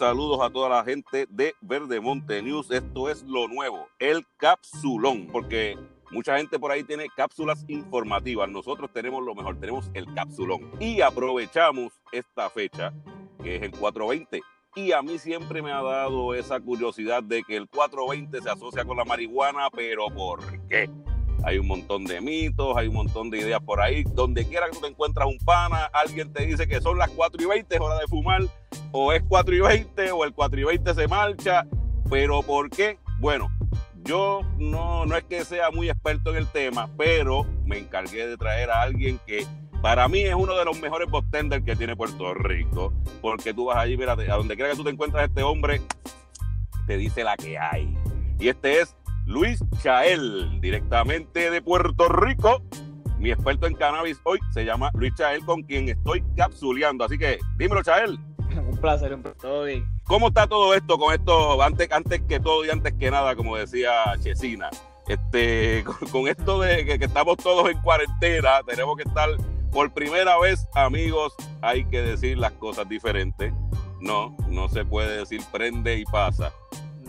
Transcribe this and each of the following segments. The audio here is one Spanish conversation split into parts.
saludos a toda la gente de Verdemonte News. Esto es lo nuevo, el capsulón, porque mucha gente por ahí tiene cápsulas informativas. Nosotros tenemos lo mejor, tenemos el capsulón. Y aprovechamos esta fecha, que es el 420. Y a mí siempre me ha dado esa curiosidad de que el 420 se asocia con la marihuana, pero ¿por qué? Hay un montón de mitos, hay un montón de ideas por ahí. Donde quiera que tú te encuentras un pana, alguien te dice que son las 4 y 20, es hora de fumar, o es 4 y 20, o el 4 y 20 se marcha. Pero ¿por qué? Bueno, yo no, no es que sea muy experto en el tema, pero me encargué de traer a alguien que para mí es uno de los mejores bostenders que tiene Puerto Rico. Porque tú vas allí, mira, a donde quiera que tú te encuentras este hombre, te dice la que hay. Y este es Luis Chael, directamente de Puerto Rico. Mi experto en cannabis hoy se llama Luis Chael, con quien estoy capsuleando. Así que, dímelo, Chael. Un placer, un placer. Todo bien. ¿Cómo está todo esto con esto, antes, antes que todo y antes que nada, como decía Chesina? Este, con, esto de que, que, estamos todos en cuarentena, tenemos que estar por primera vez, amigos, hay que decir las cosas diferentes. No, no se puede decir prende y pasa.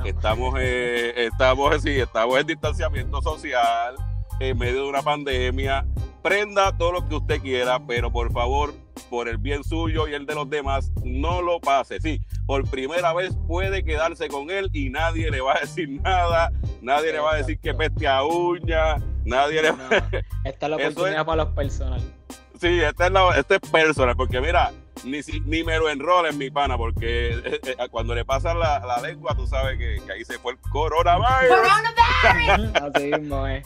Estamos, eh, estamos, sí, estamos en distanciamiento social, en medio de una pandemia. Prenda todo lo que usted quiera, pero por favor, por el bien suyo y el de los demás, no lo pase. Sí, por primera vez puede quedarse con él y nadie le va a decir nada, nadie le va a decir que peste a uña, nadie le va Esta es la oportunidad para los personales. Sí, esta es, la, este es personal, porque mira, ni, ni me lo enrolen, mi pana, porque eh, eh, cuando le pasa la, la, lengua, tú sabes que, que, ahí se fue el coronavirus. ¡Coronavirus! Así mismo es.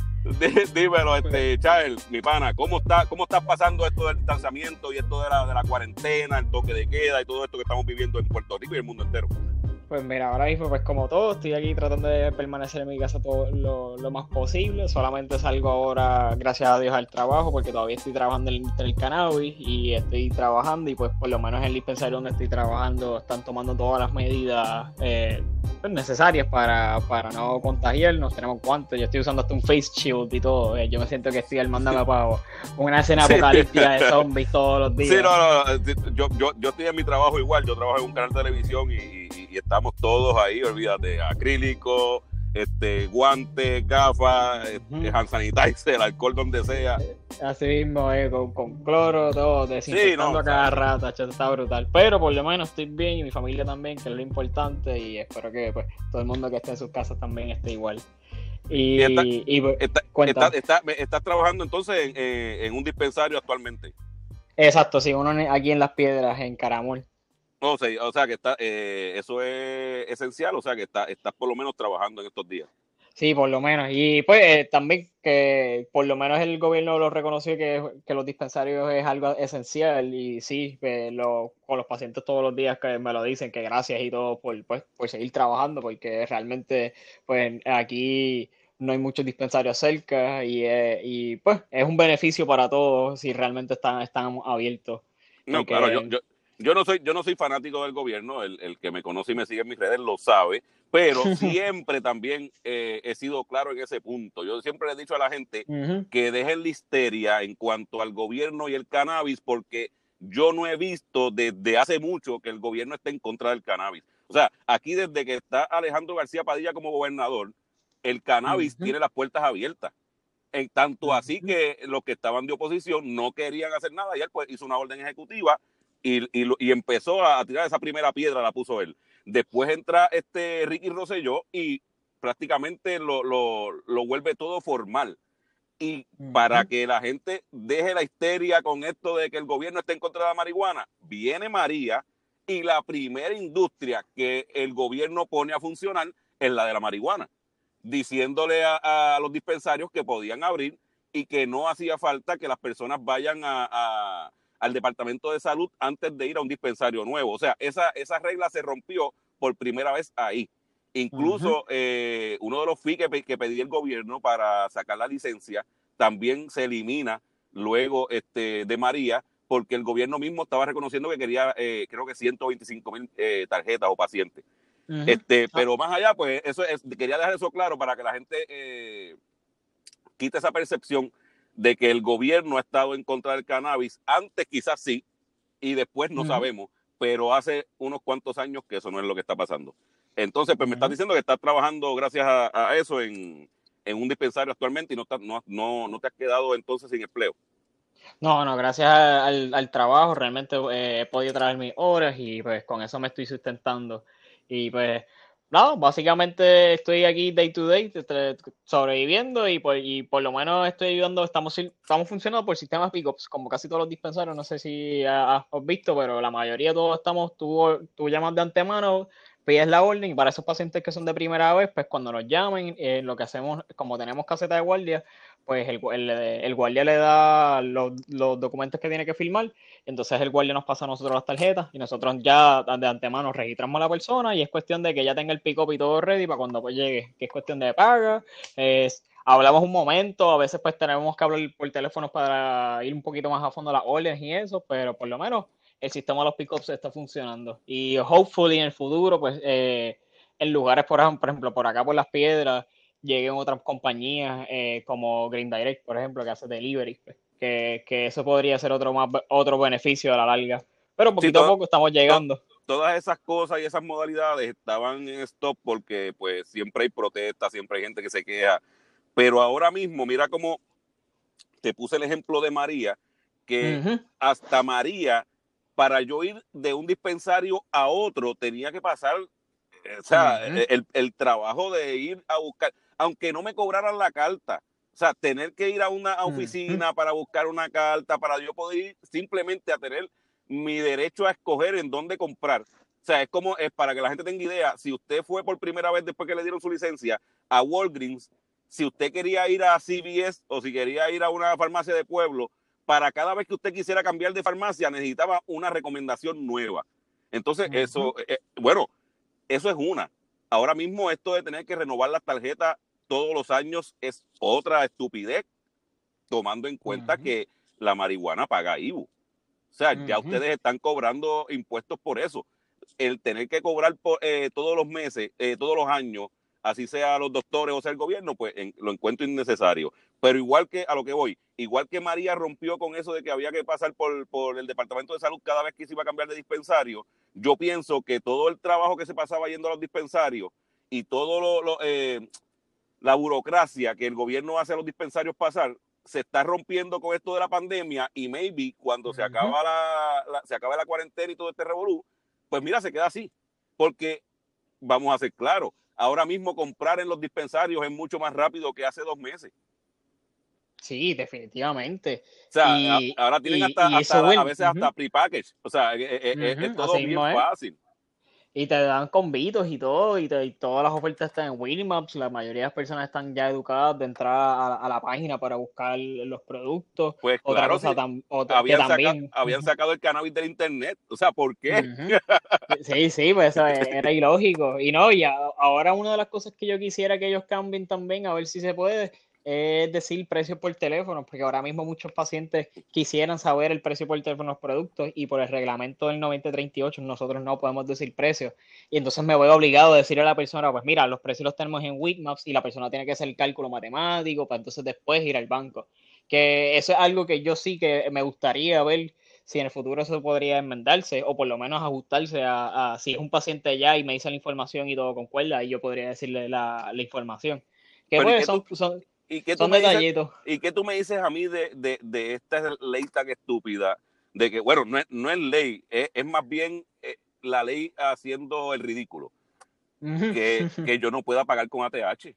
Dímelo, este, Chael, mi pana, ¿cómo está, ¿cómo está pasando esto del distanciamiento y esto de la, de la cuarentena, el toque de queda y todo esto que estamos viviendo en Puerto Rico y el mundo entero? Pues mira, ahora mismo, pues como todo, estoy aquí tratando de permanecer en mi casa todo lo, lo, más posible. Solamente salgo ahora, gracias a Dios, al trabajo, porque todavía estoy trabajando en el cannabis y estoy trabajando. Y pues, por lo menos en el dispensario donde estoy trabajando, están tomando todas las medidas eh, pues, necesarias para, para no contagiarnos. Tenemos guantes, yo estoy usando hasta un face shield y todo. Eh, yo me siento que estoy armándome para una escena apocalíptica de zombies todos los días. Sí, no, no, yo, yo, yo estoy en mi trabajo igual. Yo trabajo en un canal de televisión y, y, y estamos todos ahí, olvídate, acrílico, este, guantes, gafas, uh -huh. hand sanitizer, alcohol donde sea. Así mismo, eh, con, con, cloro, todo, desinfectando sí, no, a cada rato, está brutal. Pero por lo menos estoy bien y mi familia también, que es lo importante, y espero que pues todo el mundo que esté en sus casas también esté igual. Y, está, y, está, está, está, estás trabajando entonces en, en, un dispensario actualmente. Exacto, sí, uno aquí en Las Piedras, en Caramol. O sea, o sea que está, eh, eso es esencial, o sea que está, estás por lo menos trabajando en estos días. Sí, por lo menos. Y pues eh, también que por lo menos el gobierno lo reconoció que, que los dispensarios es algo esencial y sí, pues, lo, con los pacientes todos los días que me lo dicen, que gracias y todo por, pues, por seguir trabajando, porque realmente pues aquí no hay muchos dispensarios cerca y, eh, y pues es un beneficio para todos si realmente están, están abiertos. No, porque, claro, yo, yo, yo no soy, yo no soy fanático del gobierno, el, el, que me conoce y me sigue en mis redes lo sabe, pero siempre también eh, he sido claro en ese punto. Yo siempre le he dicho a la gente uh -huh. que dejen la histeria en cuanto al gobierno y el cannabis, porque yo no he visto desde hace mucho que el gobierno esté en contra del cannabis. O sea, aquí desde que está Alejandro García Padilla como gobernador, el cannabis uh -huh. tiene las puertas abiertas. En tanto así que los que estaban de oposición no querían hacer nada y él pues hizo una orden ejecutiva y, y, y, empezó a tirar esa primera piedra, la puso él. Después entra este Ricky Rosselló y prácticamente lo, lo, lo vuelve todo formal. Y uh -huh. para que la gente deje la histeria con esto de que el gobierno esté en contra de la marihuana, viene María y la primera industria que el gobierno pone a funcionar es la de la marihuana, diciéndole a, a los dispensarios que podían abrir y que no hacía falta que las personas vayan a, a al Departamento de Salud antes de ir a un dispensario nuevo. O sea, esa, esa regla se rompió por primera vez ahí. Incluso uh -huh. eh, uno de los fees que, que, pedía el gobierno para sacar la licencia también se elimina luego este, de María porque el gobierno mismo estaba reconociendo que quería, eh, creo que 125 mil eh, tarjetas o pacientes. Uh -huh. este, pero más allá, pues eso es, quería dejar eso claro para que la gente eh, quite esa percepción de que el gobierno ha estado en contra del cannabis. Antes quizás sí, y después no uh -huh. sabemos. pero hace unos cuantos años que eso no es lo que está pasando. Entonces, pues me estás diciendo que estás trabajando gracias a, eso en, un dispensario actualmente y no, no, no, no te has quedado entonces sin empleo. No, no, gracias al, trabajo realmente eh, he podido traer mis horas y pues con eso me estoy sustentando. Y pues nada, básicamente estoy aquí day to day sobreviviendo y por, y por lo menos estoy ayudando, estamos, estamos funcionando por sistemas pickups, como casi todos los dispensarios, no sé si has, visto, pero la mayoría todos estamos, tú, tú llamas de antemano, pides la orden y para esos pacientes que son de primera vez, pues cuando nos llamen, eh, lo que hacemos, como tenemos caseta de guardia, pues el, el, guardia le da los, documentos que tiene que firmar, entonces el guardia nos pasa a nosotros las tarjetas y nosotros ya de antemano registramos a la persona y es cuestión de que ya tenga el pick-up y todo ready para cuando pues llegue, que es cuestión de paga, es, hablamos un momento, a veces pues tenemos que hablar por teléfono para ir un poquito más a fondo las órdenes y eso, pero por lo menos el sistema de los pickups está funcionando y hopefully en el futuro pues eh, en lugares por ejemplo por acá por las piedras lleguen otras compañías eh, como Green Direct, por ejemplo, que hace delivery, pues, que, que, eso podría ser otro más otro beneficio a la larga. Pero poquito a poco estamos llegando. todas esas cosas y esas modalidades estaban en stop porque pues siempre hay protestas, siempre hay gente que se queja. Pero ahora mismo, mira cómo te puse el ejemplo de María, que hasta María, para yo ir de un dispensario a otro, tenía que pasar, eh, o sea, el, el trabajo de ir a buscar aunque no me cobraran la carta. O sea, tener que ir a una oficina para buscar una carta, para yo poder ir simplemente a tener mi derecho a escoger en dónde comprar. O sea, es como, es para que la gente tenga idea, si usted fue por primera vez después que le dieron su licencia a Walgreens, si usted quería ir a CVS o si quería ir a una farmacia de pueblo, para cada vez que usted quisiera cambiar de farmacia necesitaba una recomendación nueva. Entonces, eso, eh, eh, bueno, eso es una. Ahora mismo esto de tener que renovar las tarjetas todos los años es otra estupidez, tomando en cuenta que la marihuana paga IBU. O sea, ya ustedes están cobrando impuestos por eso. El tener que cobrar por, eh, todos los meses, eh, todos los años, así sea los doctores o sea el gobierno, pues lo encuentro innecesario. Pero igual que a lo que voy, igual que María rompió con eso de que había que pasar por, por el Departamento de Salud cada vez que se iba a cambiar de dispensario, yo pienso que todo el trabajo que se pasaba yendo a los dispensarios y todo lo, eh, la burocracia que el gobierno hace a los dispensarios pasar se está rompiendo con esto de la pandemia y maybe cuando se acaba la, se acaba la cuarentena y todo este revolú, pues mira, se queda así. Porque vamos a ser claros, ahora mismo comprar en los dispensarios es mucho más rápido que hace dos meses. Sí, definitivamente. O sea, ahora tienen hasta, a veces hasta prepackage. O sea, es, todo bien fácil. Y te dan convitos y todo, y, todas las ofertas están en Winmaps. La mayoría de las personas están ya educadas de entrar a, la página para buscar los productos. Pues claro, habían, sacado, el cannabis del internet. O sea, ¿por qué? Sí, sí, pues eso era ilógico. Y no, y ahora una de las cosas que yo quisiera que ellos cambien también, a ver si se puede, es decir precio por teléfono, porque ahora mismo muchos pacientes quisieran saber el precio por teléfono de los productos y por el reglamento del 9038 nosotros no podemos decir precio. Y entonces me voy obligado a decirle a la persona, pues mira, los precios los tenemos en Weekmaps y la persona tiene que hacer el cálculo matemático para entonces después ir al banco. Que eso es algo que yo sí que me gustaría ver si en el futuro eso podría enmendarse o por lo menos ajustarse a, si es un paciente ya y me dice la información y todo concuerda y yo podría decirle la, información. Que pues, son, son ¿Y qué, tú me dices, ¿Y qué tú me dices a mí de, de, de, esta ley tan estúpida? De que, bueno, no es, no es ley, es, es más bien eh, la ley haciendo el ridículo. que, que, yo no pueda pagar con ATH.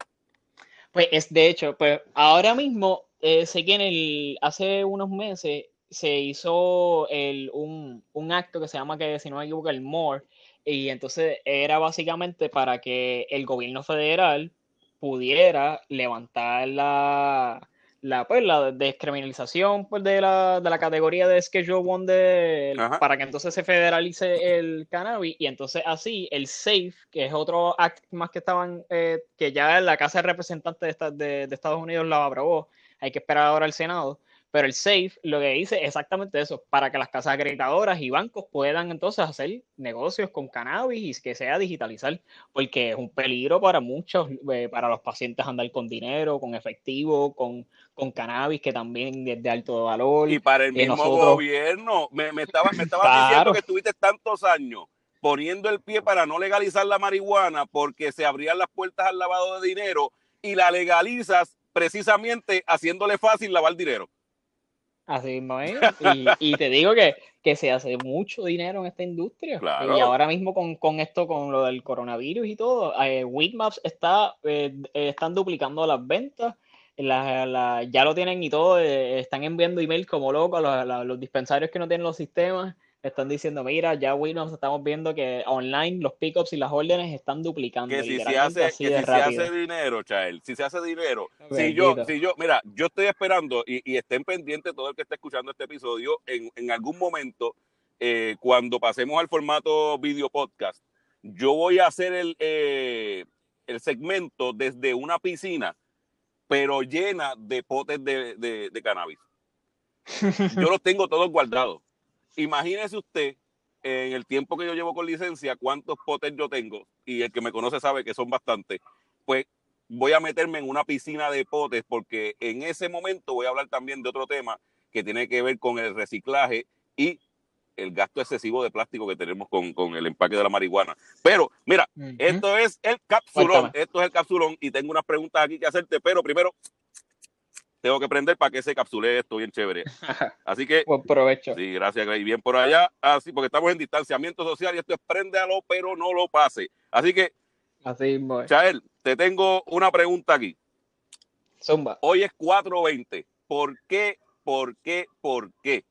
Pues es de hecho, pues ahora mismo, eh, sé que en el, hace unos meses se hizo el, un, un, acto que se llama, que si no me equivoco, el MORE, y entonces era básicamente para que el gobierno federal pudiera levantar la, la, pues, la descriminalización pues, de, la, de la categoría de Schedule One de, para que entonces se federalice el cannabis y entonces así el SAFE, que es otro act más que estaban, eh, que ya la Casa de Representantes de, de, Estados Unidos la aprobó, hay que esperar ahora al Senado, Pero el SAFE lo que dice es exactamente eso, para que las casas acreditadoras y bancos puedan entonces hacer negocios con cannabis y que sea digitalizar, porque es un peligro para muchos, eh, para los pacientes andar con dinero, con efectivo, con, con cannabis, que también es de alto valor. Y para el mismo gobierno, me, me estaba, me diciendo que estuviste tantos años poniendo el pie para no legalizar la marihuana porque se abrían las puertas al lavado de dinero y la legalizas precisamente haciéndole fácil lavar dinero. Así mismo es. Y, te digo que, se hace mucho dinero en esta industria. Y ahora mismo con, esto, con lo del coronavirus y todo, eh, está, eh, están duplicando las ventas. ya lo tienen y todo, eh, están enviando emails como locos a los dispensarios que no tienen los sistemas están diciendo, mira, ya nos estamos viendo que online los pickups y las órdenes están duplicando. Que si se hace, que si se hace dinero, Chael, si se hace dinero, si yo, si yo, mira, yo estoy esperando y, estén pendientes todo el que esté escuchando este episodio, en, en algún momento, eh, cuando pasemos al formato video podcast, yo voy a hacer el, eh, el segmento desde una piscina, pero llena de potes de, de, de cannabis. Yo los tengo todos guardados imagínese usted, en el tiempo que yo llevo con licencia, cuántos potes yo tengo, y el que me conoce sabe que son bastantes, pues voy a meterme en una piscina de potes porque en ese momento voy a hablar también de otro tema que tiene que ver con el reciclaje y el gasto excesivo de plástico que tenemos con, el empaque de la marihuana. Pero, mira, esto es el capsulón, esto es el capsulón y tengo unas preguntas aquí que hacerte, pero primero tengo que prender para que se capsule esto bien chévere. Así que. Buen provecho. Sí, gracias, Y bien por allá. Así, porque estamos en distanciamiento social y esto es préndalo, pero no lo pase. Así que. Así Chael, te tengo una pregunta aquí. Zumba. Hoy es 4.20. ¿Por qué, por qué, por qué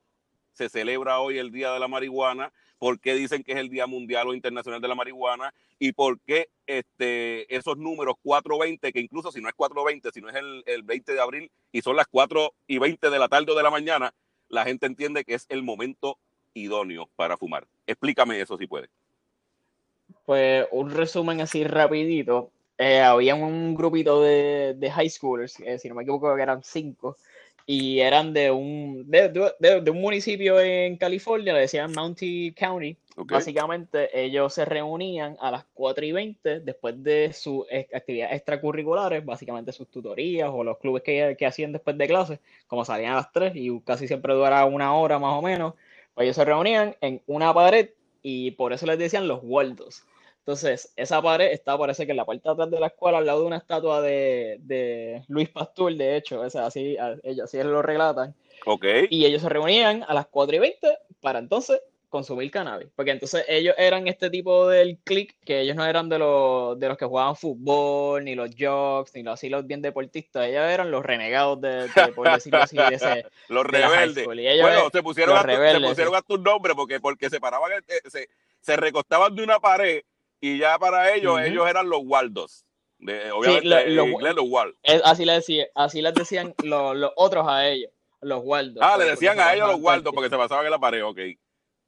se celebra hoy el Día de la Marihuana? ¿Por qué dicen que es el Día Mundial o Internacional de la Marihuana? ¿Y por qué este, esos números 4.20, que incluso si no es 4.20, si no es el, el 20 de abril y son las 4 y 20 de la tarde o de la mañana, la gente entiende que es el momento idóneo para fumar. Explícame eso si puedes. Pues un resumen así rapidito. Eh, había un grupito de, high schoolers, eh, si no me equivoco que eran cinco, y eran de un, de, un municipio en California, le decían Mountain County. Básicamente ellos se reunían a las 4 y 20 después de sus actividades extracurriculares, básicamente sus tutorías o los clubes que, que hacían después de clases, como salían a las 3 y casi siempre duraba una hora más o menos, pues ellos se reunían en una pared y por eso les decían los Waldos. Entonces, esa pared está, parece que en la parte de atrás de la escuela, al lado de una estatua de, Luis Pastor, de hecho, así, ellos, así lo relatan. Ok. Y ellos se reunían a las 4 y 20 para entonces consumir cannabis. Porque entonces ellos eran este tipo del click, que ellos no eran de los, de los que jugaban fútbol, ni los jocks, ni los así los bien deportistas. Ellos eran los renegados de, por decirlo así, de ese. los rebeldes. bueno, se pusieron, a, se pusieron a tu nombre porque, porque se paraban, se, se recostaban de una pared y ya para ellos, ellos eran los Waldos. De, obviamente, los Waldos. Así les, decía, así les decían los, otros a ellos, los Waldos. Ah, le decían a ellos los Waldos porque se pasaban en la pared, ok.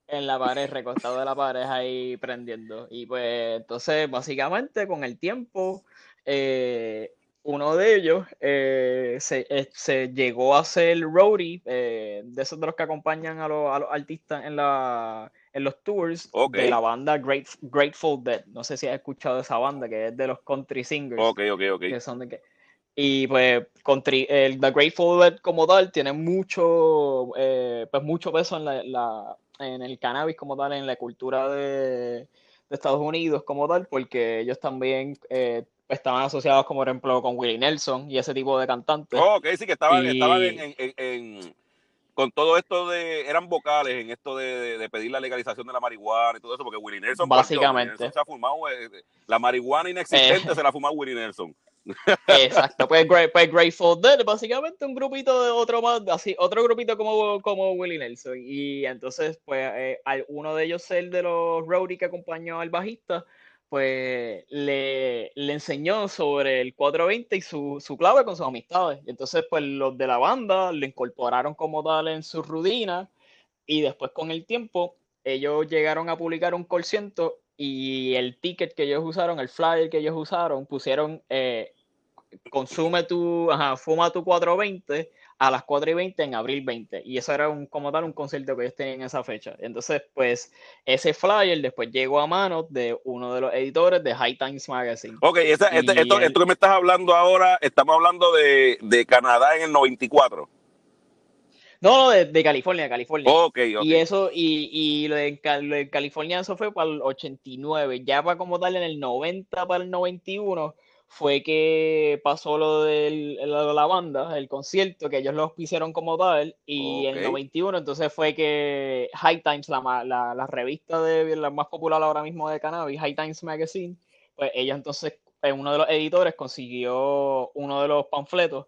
En la pared, recostado de la pared ahí prendiendo. Y pues entonces, básicamente, con el tiempo, eh, uno de ellos eh, se, eh, se, llegó a ser roadie, de esos de los que acompañan a los, a los artistas en la en los tours de la banda Grateful Dead. No sé si has escuchado esa banda que es de los country singers. Ok, ok, ok. y pues country, el The Grateful Dead como tal tiene mucho, eh, pues mucho peso en, la, en el cannabis como tal, en la cultura de, Estados Unidos como tal, porque ellos también eh, estaban asociados como por ejemplo con Willie Nelson y ese tipo de cantantes. ok, sí, que estaban, estaban en con todo esto de, eran vocales en esto de, pedir la legalización de la marihuana y todo eso, porque Willie Nelson, básicamente, se ha fumado, eh, la marihuana inexistente eh. se la ha fumado Willie Nelson. Exacto, pues, pues, Grateful Dead, básicamente un grupito de otro más, así, otro grupito como, como Willie Nelson. Y entonces, pues, eh, uno de ellos, el de los Rowdy que acompañó al bajista, pues le, le, enseñó sobre el 420 y su, su, clave con sus amistades. Entonces, pues los de la banda lo incorporaron como tal en su rutina y después con el tiempo ellos llegaron a publicar un call y el ticket que ellos usaron, el flyer que ellos usaron, pusieron eh, consume tu, ajá, fuma tu 420 a las 4 y 20 en abril 20. Y eso era un, como tal un concierto que ellos tenían en esa fecha. Entonces, pues, ese flyer después llegó a manos de uno de los editores de High Times Magazine. Ok, este, esto, esto, que me estás hablando ahora, estamos hablando de, de Canadá en el 94. No, de, de, California, California. Okay, Y eso, y, y lo, de, California, eso fue para el 89. Ya para como tal, en el 90 para el 91, fue que pasó lo de la banda, el concierto, que ellos lo hicieron como tal, y en el 91 entonces fue que High Times, la, la, la, revista de la más popular ahora mismo de cannabis, High Times Magazine, pues ella entonces, uno de los editores consiguió uno de los panfletos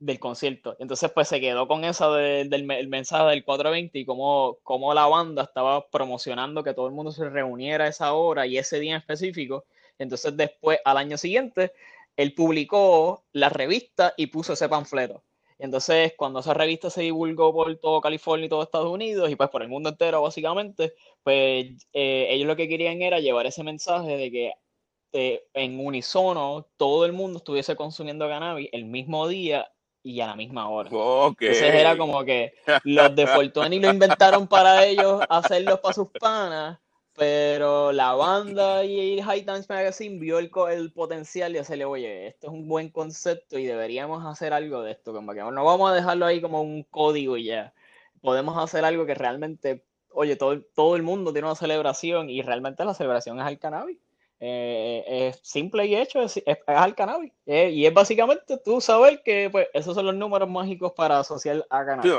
del concierto. Entonces, pues se quedó con esa del mensaje del 420 y cómo, cómo, la banda estaba promocionando que todo el mundo se reuniera a esa hora y ese día en específico. Entonces, después, al año siguiente, él publicó la revista y puso ese panfleto. Entonces, cuando esa revista se divulgó por todo California y todo Estados Unidos y pues por el mundo entero, básicamente, pues eh, ellos lo que querían era llevar ese mensaje de que eh, en unisono todo el mundo estuviese consumiendo cannabis el mismo día y a la misma hora. Entonces era como que los de Fortuny lo inventaron para ellos hacerlos para sus panas, pero la banda y High Times Magazine vio el, el potencial y hacerle, oye, esto es un buen concepto y deberíamos hacer algo de esto, como que no vamos a dejarlo ahí como un código y ya. Podemos hacer algo que realmente, oye, todo, todo el mundo tiene una celebración y realmente la celebración es el cannabis. Eh, es simple y hecho, es, al cannabis. Eh, y es básicamente tú saber que pues, esos son los números mágicos para asociar a cannabis.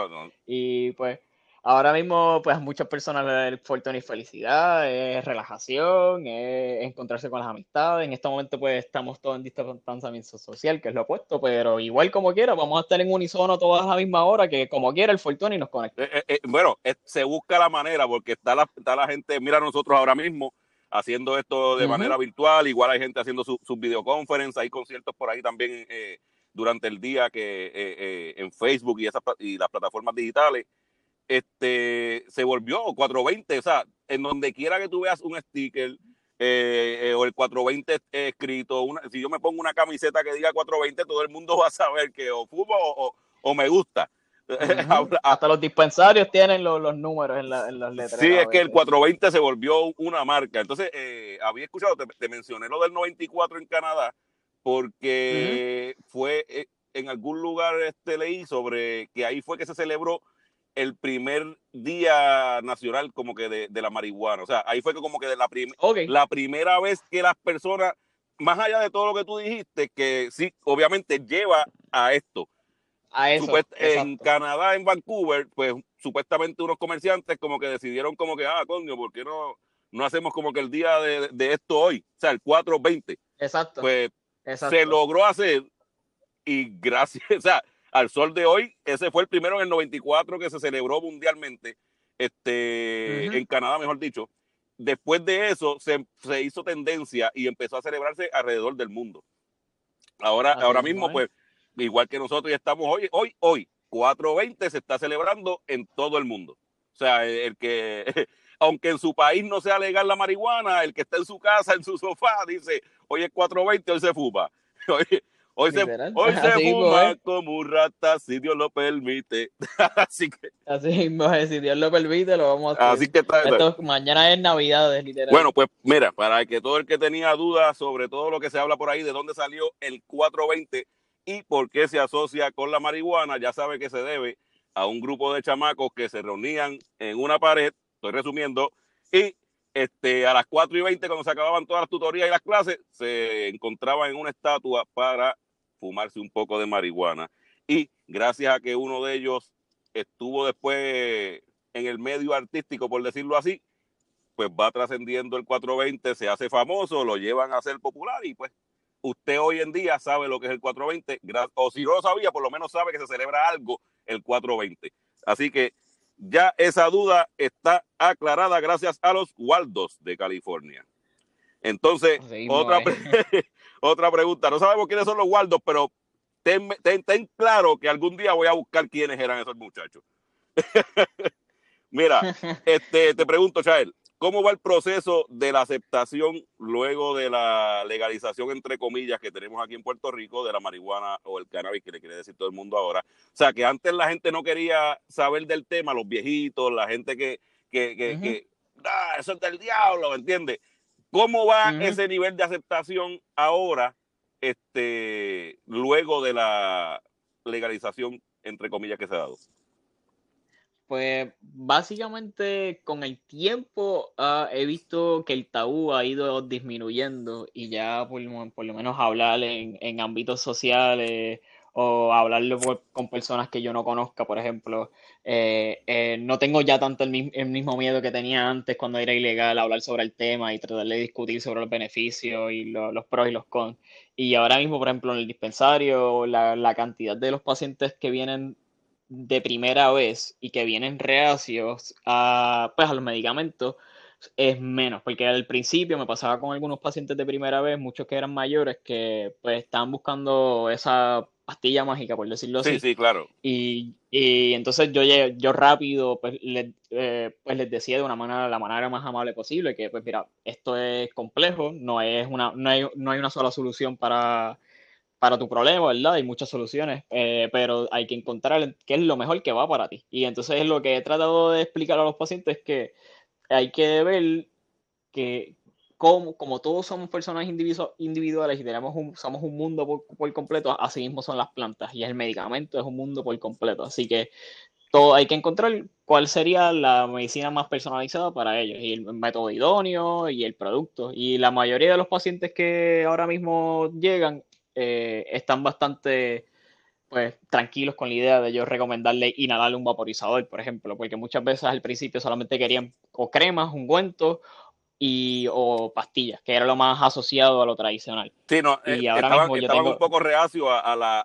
Y pues ahora mismo pues muchas personas le dan y felicidad, es relajación, es encontrarse con las amistades. En este momento pues estamos todos en distanciamiento social, que es lo opuesto, pero igual como quiera, vamos a estar en unisono todas a la misma hora, que como quiera el Fortuny nos conecta. Eh, bueno, se busca la manera porque está la, está la gente, mira nosotros ahora mismo haciendo esto de manera virtual. Igual hay gente haciendo sus su videoconferencias, hay conciertos por ahí también eh, durante el día que eh, eh, en Facebook y, esas, y las plataformas digitales. Este se volvió 420, o sea, en donde quiera que tú veas un sticker o el 420 escrito, una, si yo me pongo una camiseta que diga 420, todo el mundo va a saber que o fútbol o, o me gusta. Hasta los dispensarios tienen los, números en, las letras. Sí, es que el 420 se volvió una marca. Entonces, eh, había escuchado, te, mencioné lo del 94 en Canadá, porque fue eh, en algún lugar este leí sobre que ahí fue que se celebró el primer día nacional como que de, la marihuana. O sea, ahí fue que como que de la, la primera vez que las personas, más allá de todo lo que tú dijiste, que sí, obviamente lleva a esto en Canadá, en Vancouver, pues supuestamente unos comerciantes como que decidieron como que, ah, coño, ¿por qué no, no hacemos como que el día de, esto hoy? O sea, el 420. Exacto. Pues se logró hacer y gracias, o sea, al sol de hoy, ese fue el primero en el 94 que se celebró mundialmente, este, en Canadá, mejor dicho. Después de eso se, se, hizo tendencia y empezó a celebrarse alrededor del mundo. Ahora, ahora mismo, pues, igual que nosotros ya estamos hoy, hoy, hoy, 420 se está celebrando en todo el mundo. O sea, el que, aunque en su país no sea legal la marihuana, el que está en su casa, en su sofá, dice, hoy es 420, hoy se fuma. Hoy, se, hoy se fuma como un rata, si Dios lo permite. Así que. Así mismo, si Dios lo permite, lo vamos a hacer. Así que Esto, mañana es Navidad, literal. Bueno, pues mira, para que todo el que tenía dudas sobre todo lo que se habla por ahí, de dónde salió el 420, y por qué se asocia con la marihuana, ya sabe que se debe a un grupo de chamacos que se reunían en una pared, estoy resumiendo, y este, a las 4 y 20, cuando se acababan todas las tutorías y las clases, se encontraban en una estatua para fumarse un poco de marihuana. Y gracias a que uno de ellos estuvo después en el medio artístico, por decirlo así, pues va trascendiendo el 420, se hace famoso, lo llevan a ser popular y pues usted hoy en día sabe lo que es el 420, o si no lo sabía, por lo menos sabe que se celebra algo el 420. Así que ya esa duda está aclarada gracias a los Waldos de California. Entonces, otra, otra pregunta. No sabemos quiénes son los Waldos, pero ten, ten, claro que algún día voy a buscar quiénes eran esos muchachos. Mira, este, te pregunto, Chael, ¿Cómo va el proceso de la aceptación luego de la legalización, entre comillas, que tenemos aquí en Puerto Rico de la marihuana o el cannabis, que le quiere decir todo el mundo ahora? O sea, que antes la gente no quería saber del tema, los viejitos, la gente que, que, que, ah, eso es del diablo, ¿me entiendes? ¿Cómo va ese nivel de aceptación ahora, este, luego de la legalización, entre comillas, que se ha dado? Pues básicamente con el tiempo ah, he visto que el tabú ha ido disminuyendo y ya por, lo menos hablar en, ámbitos sociales o hablarlo con personas que yo no conozca, por ejemplo, eh, eh, no tengo ya tanto el, mismo miedo que tenía antes cuando era ilegal hablar sobre el tema y tratar de discutir sobre los beneficios y los pros y los cons. Y ahora mismo, por ejemplo, en el dispensario, la, la cantidad de los pacientes que vienen de primera vez y que vienen reacios a, pues, a los medicamentos es menos, porque al principio me pasaba con algunos pacientes de primera vez, muchos que eran mayores, que pues estaban buscando esa pastilla mágica, por decirlo así. Sí, sí, claro. Y, y entonces yo, yo rápido pues, les, eh, pues les decía de una manera, la manera más amable posible, que pues mira, esto es complejo, no, es una, no, hay, no hay una sola solución para para tu problema, ¿verdad? Hay muchas soluciones, eh, pero hay que encontrar qué es lo mejor que va para ti. Y entonces lo que he tratado de explicar a los pacientes es que hay que ver que como, como todos somos personas individuales y tenemos un, somos un mundo por, completo, así mismo son las plantas y el medicamento es un mundo por completo. Así que todo, hay que encontrar cuál sería la medicina más personalizada para ellos y el método idóneo y el producto. Y la mayoría de los pacientes que ahora mismo llegan eh, están bastante pues tranquilos con la idea de yo recomendarle inhalarle un vaporizador, por ejemplo, porque muchas veces al principio solamente querían o cremas, ungüentos y, o pastillas, que era lo más asociado a lo tradicional. Sí, no, y eh, ahora estaban, mismo yo un poco reacio a, la,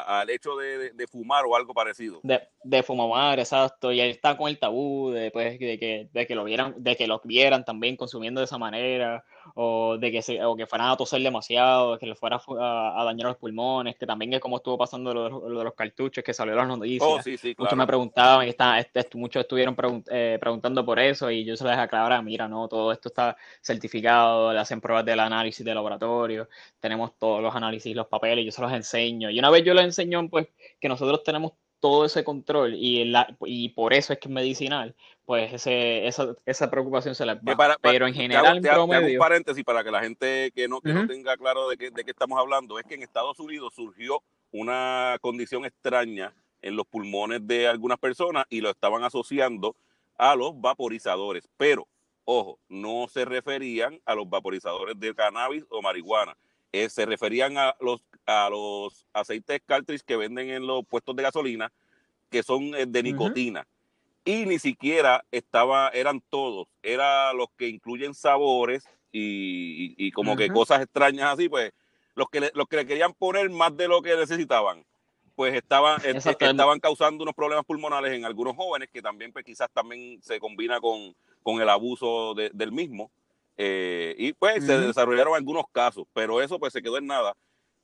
al hecho de, de, fumar o algo parecido. De, de fumar, exacto, y él está con el tabú de, pues, de, que, de que lo vieran, de que lo vieran también consumiendo de esa manera, o de que se, o que fueran a toser demasiado, que le fuera a, dañar los pulmones, que también es como estuvo pasando lo, de los cartuchos, que salió las noticias. Oh, sí, sí, Muchos me preguntaban, y está, este, muchos estuvieron eh, preguntando por eso, y yo se les aclaraba, mira, no, todo esto está certificado, le hacen pruebas del análisis de laboratorio, tenemos todos los análisis, los papeles, yo se los enseño. Y una vez yo les enseño, pues, que nosotros tenemos todo ese control y, la, y por eso es que es medicinal, pues ese, esa, esa preocupación se la va. Pero en general, te, un paréntesis para que la gente que no, que no tenga claro de qué, de qué estamos hablando, es que en Estados Unidos surgió una condición extraña en los pulmones de algunas personas y lo estaban asociando a los vaporizadores. Pero, ojo, no se referían a los vaporizadores de cannabis o marihuana. Eh, se referían a los, a los aceites cartridge que venden en los puestos de gasolina, que son eh, de nicotina. Y ni siquiera estaba, eran todos, eran los que incluyen sabores y, como que cosas extrañas así, pues los que, le, los que le querían poner más de lo que necesitaban, pues estaban, eh, estaban causando unos problemas pulmonales en algunos jóvenes que también pues quizás también se combina con, con el abuso del mismo. Eh, y pues se desarrollaron algunos casos, pero eso pues se quedó en nada.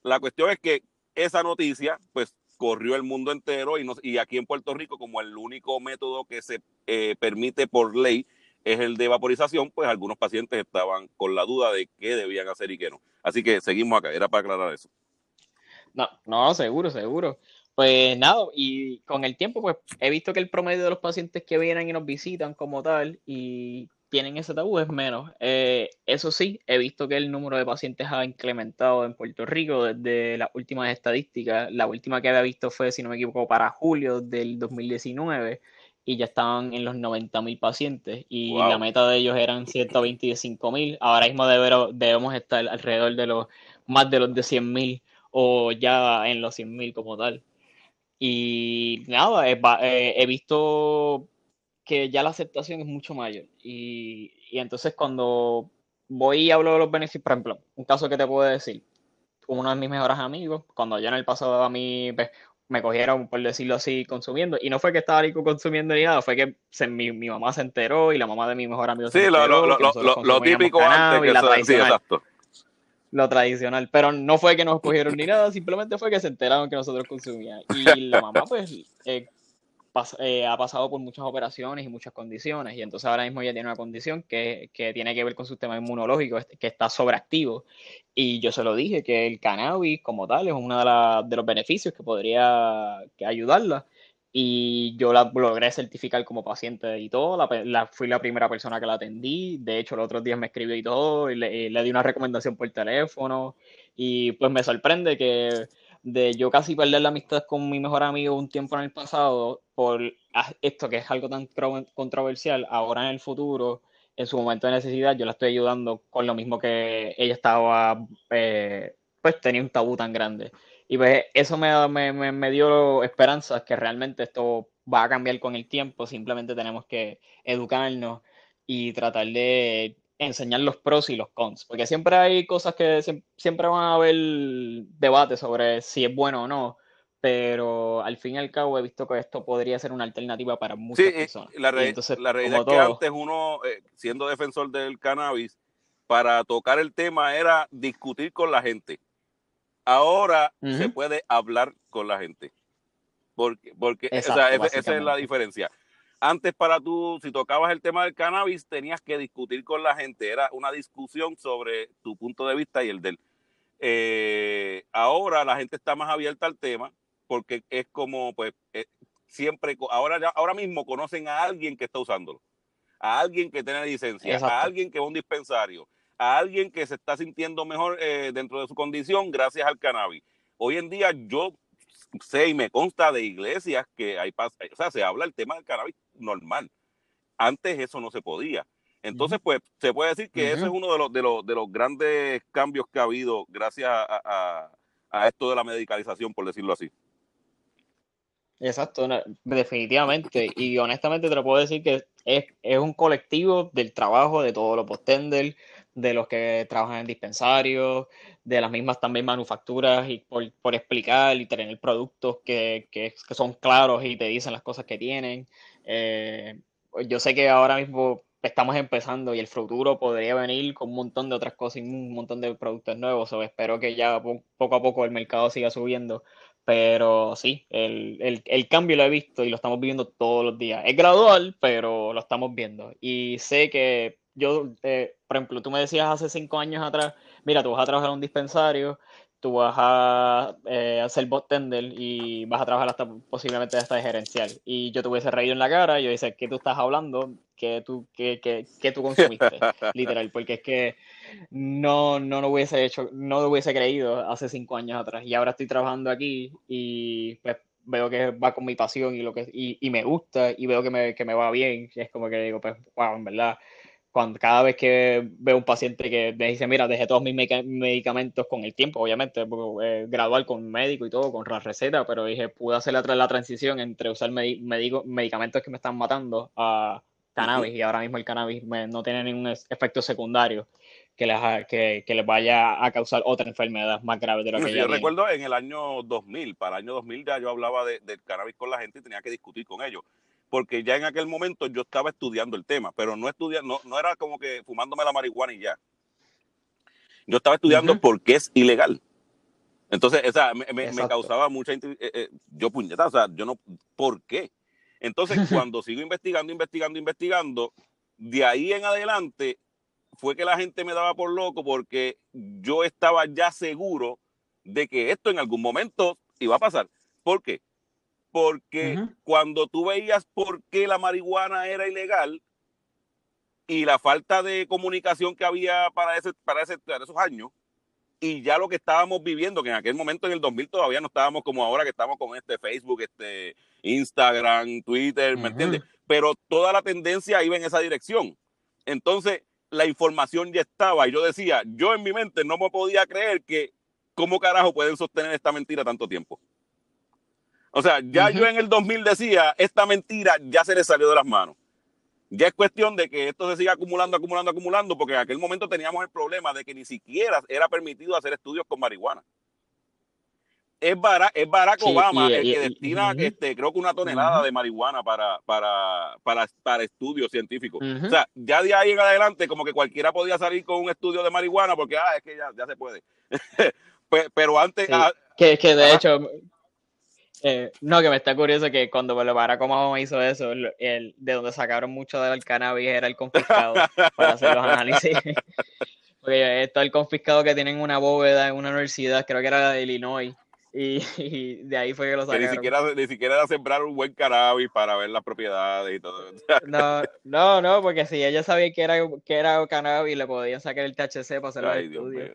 La cuestión es que esa noticia pues corrió el mundo entero y, y aquí en Puerto Rico como el único método que se eh, permite por ley es el de vaporización, pues algunos pacientes estaban con la duda de qué debían hacer y qué no. Así que seguimos acá, era para aclarar eso. No, no, seguro, seguro. Pues nada, y con el tiempo, pues he visto que el promedio de los pacientes que vienen y nos visitan como tal y tienen ese tabú es menos. Eh, eso sí, he visto que el número de pacientes ha incrementado en Puerto Rico desde las últimas estadísticas. La última que había visto fue, si no me equivoco, para julio del 2019 y ya estaban en los 90 mil pacientes y la meta de ellos eran 125 mil. Ahora mismo debemos estar alrededor de los más de los de 100 mil o ya en los 100 mil como tal. Y nada, eh, he visto que ya la aceptación es mucho mayor. Y, entonces cuando voy y hablo de los beneficios, por ejemplo, un caso que te puedo decir, uno de mis mejores amigos, cuando ya en el pasado a mí pues, me cogieron, por decirlo así, consumiendo, y no fue que estaba rico consumiendo ni nada, fue que mi, mamá se enteró y la mamá de mi mejor amigo se enteró. lo, lo, típico antes que la sí, exacto. Lo tradicional, pero no fue que nos cogieron ni nada, simplemente fue que se enteraron que nosotros consumíamos. Y la mamá, pues, eh, eh, ha pasado por muchas operaciones y muchas condiciones, y entonces ahora mismo ella tiene una condición que, que, tiene que ver con su sistema inmunológico, que está sobreactivo. Y yo se lo dije, que el cannabis como tal es uno de, de los beneficios que podría que ayudarla y yo la logré certificar como paciente y todo. La, fui la primera persona que la atendí. De hecho, los otros días me escribió y todo, y le, di una recomendación por teléfono. Y pues me sorprende que de yo casi perder la amistad con mi mejor amigo un tiempo en el pasado por esto que es algo tan controversial, ahora en el futuro, en su momento de necesidad, yo la estoy ayudando con lo mismo que ella estaba, eh, pues tenía un tabú tan grande. Y pues eso me, me, me, dio esperanzas que realmente esto va a cambiar con el tiempo, simplemente tenemos que educarnos y tratar de enseñar los pros y los cons, porque siempre hay cosas que siempre van a haber debate sobre si es bueno o no, pero al fin y al cabo he visto que esto podría ser una alternativa para muchas sí, personas. La, la realidad es que antes uno, eh, siendo defensor del cannabis, para tocar el tema era discutir con la gente. Ahora se puede hablar con la gente. Porque, porque esa, es la diferencia. Antes para tú, si tocabas el tema del cannabis, tenías que discutir con la gente. Era una discusión sobre tu punto de vista y el del. Eh, ahora la gente está más abierta al tema porque es como, pues, eh, siempre, ahora, ahora mismo conocen a alguien que está usándolo, a alguien que tiene licencia, a alguien que va a un dispensario, a alguien que se está sintiendo mejor eh, dentro de su condición gracias al cannabis. Hoy en día yo sé y me consta de iglesias que hay, o sea, se habla el tema del cannabis normal. Antes eso no se podía. Entonces, pues, se puede decir que ese es uno de los, de, los, de los grandes cambios que ha habido gracias a, esto de la medicalización, por decirlo así. Exacto, definitivamente. Y honestamente te lo puedo decir que es, es un colectivo del trabajo de todos los postenders, de los que trabajan en dispensarios, de las mismas también manufacturas y por, explicar y tener productos que, que, son claros y te dicen las cosas que tienen. Eh, yo sé que ahora mismo estamos empezando y el futuro podría venir con un montón de otras cosas y un montón de productos nuevos. O espero que ya poco a poco el mercado siga subiendo. Pero sí, el, el, el, cambio lo he visto y lo estamos viendo todos los días. Es gradual, pero lo estamos viendo. Y sé que yo, eh, por ejemplo, tú me decías hace cinco años atrás, mira, tú vas a trabajar en un dispensario, tú vas a eh, hacer bot tender y vas a trabajar hasta posiblemente hasta de gerencial. Y yo te hubiese reído en la cara y yo dice, ¿qué tú estás hablando? ¿Qué tú, qué, qué, qué tú consumiste? Literal, porque es que no, no lo hubiese hecho, no lo hubiese creído hace cinco años atrás. Y ahora estoy trabajando aquí y pues veo que va con mi pasión y lo que y, y me gusta y veo que me, que me va bien. Y es como que digo, pues, wow, en verdad cuando cada vez que veo un paciente que me dice, mira, dejé todos mis medicamentos con el tiempo, obviamente, eh, gradual con médico y todo, con la receta, pero dije, pude hacer la, la transición entre usar medicamentos que me están matando a cannabis y ahora mismo el cannabis no tiene ningún efecto secundario que les, que, que les vaya a causar otra enfermedad más grave de lo que Yo recuerdo en el año 2000, para el año 2000 ya yo hablaba de, del cannabis con la gente y tenía que discutir con ellos porque ya en aquel momento yo estaba estudiando el tema, pero no estudiando, no, era como que fumándome la marihuana y ya. Yo estaba estudiando porque es ilegal. Entonces, esa me, causaba mucha... Eh, eh, yo puñeta, o sea, yo no... ¿Por qué? Entonces, cuando sigo investigando, investigando, investigando, de ahí en adelante fue que la gente me daba por loco porque yo estaba ya seguro de que esto en algún momento iba a pasar. ¿Por qué? Porque cuando tú veías por qué la marihuana era ilegal y la falta de comunicación que había para, ese, para, ese, esos años, y ya lo que estábamos viviendo, que en aquel momento en el 2000 todavía no estábamos como ahora que estamos con este Facebook, este Instagram, Twitter, ¿me entiendes? Pero toda la tendencia iba en esa dirección. Entonces, la información ya estaba y yo decía, yo en mi mente no me podía creer que cómo carajo pueden sostener esta mentira tanto tiempo. O sea, ya yo en el 2000 decía, esta mentira ya se le salió de las manos. Ya es cuestión de que esto se siga acumulando, acumulando, acumulando, porque en aquel momento teníamos el problema de que ni siquiera era permitido hacer estudios con marihuana. Es, Barack, Obama el que destina, este, creo que una tonelada de marihuana para, para, para, para estudios científicos. O sea, ya de ahí en adelante, como que cualquiera podía salir con un estudio de marihuana, porque, ah, es que ya, ya se puede. Pero antes... Ah, que, que de hecho Eh, no, que me está curioso que cuando Barack Obama hizo eso, el, de donde sacaron mucho del cannabis era el confiscado para hacer los análisis. Porque esto es el confiscado que tienen una bóveda en una universidad, creo que era la de Illinois, y, de ahí fue que lo sacaron. ni siquiera, ni siquiera era sembrar un buen cannabis para ver las propiedades y todo. No, no, no, porque si ella sabía que era, que era cannabis, le podían sacar el THC para hacer el estudio.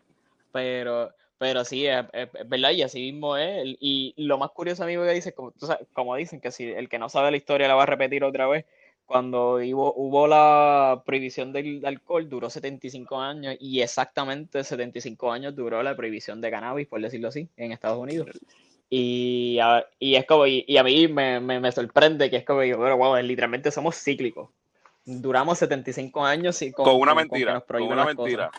Pero, pero sí, es, verdad, y así mismo es. Y lo más curioso, amigo, que dice, como, como dicen, que si el que no sabe la historia la va a repetir otra vez, cuando hubo, hubo, la prohibición del alcohol duró 75 años y exactamente 75 años duró la prohibición de cannabis, por decirlo así, en Estados Unidos. Y, y es como, y, a mí me, me, sorprende que es como, pero wow, literalmente somos cíclicos. Duramos 75 años y con, con una mentira. Con, una mentira.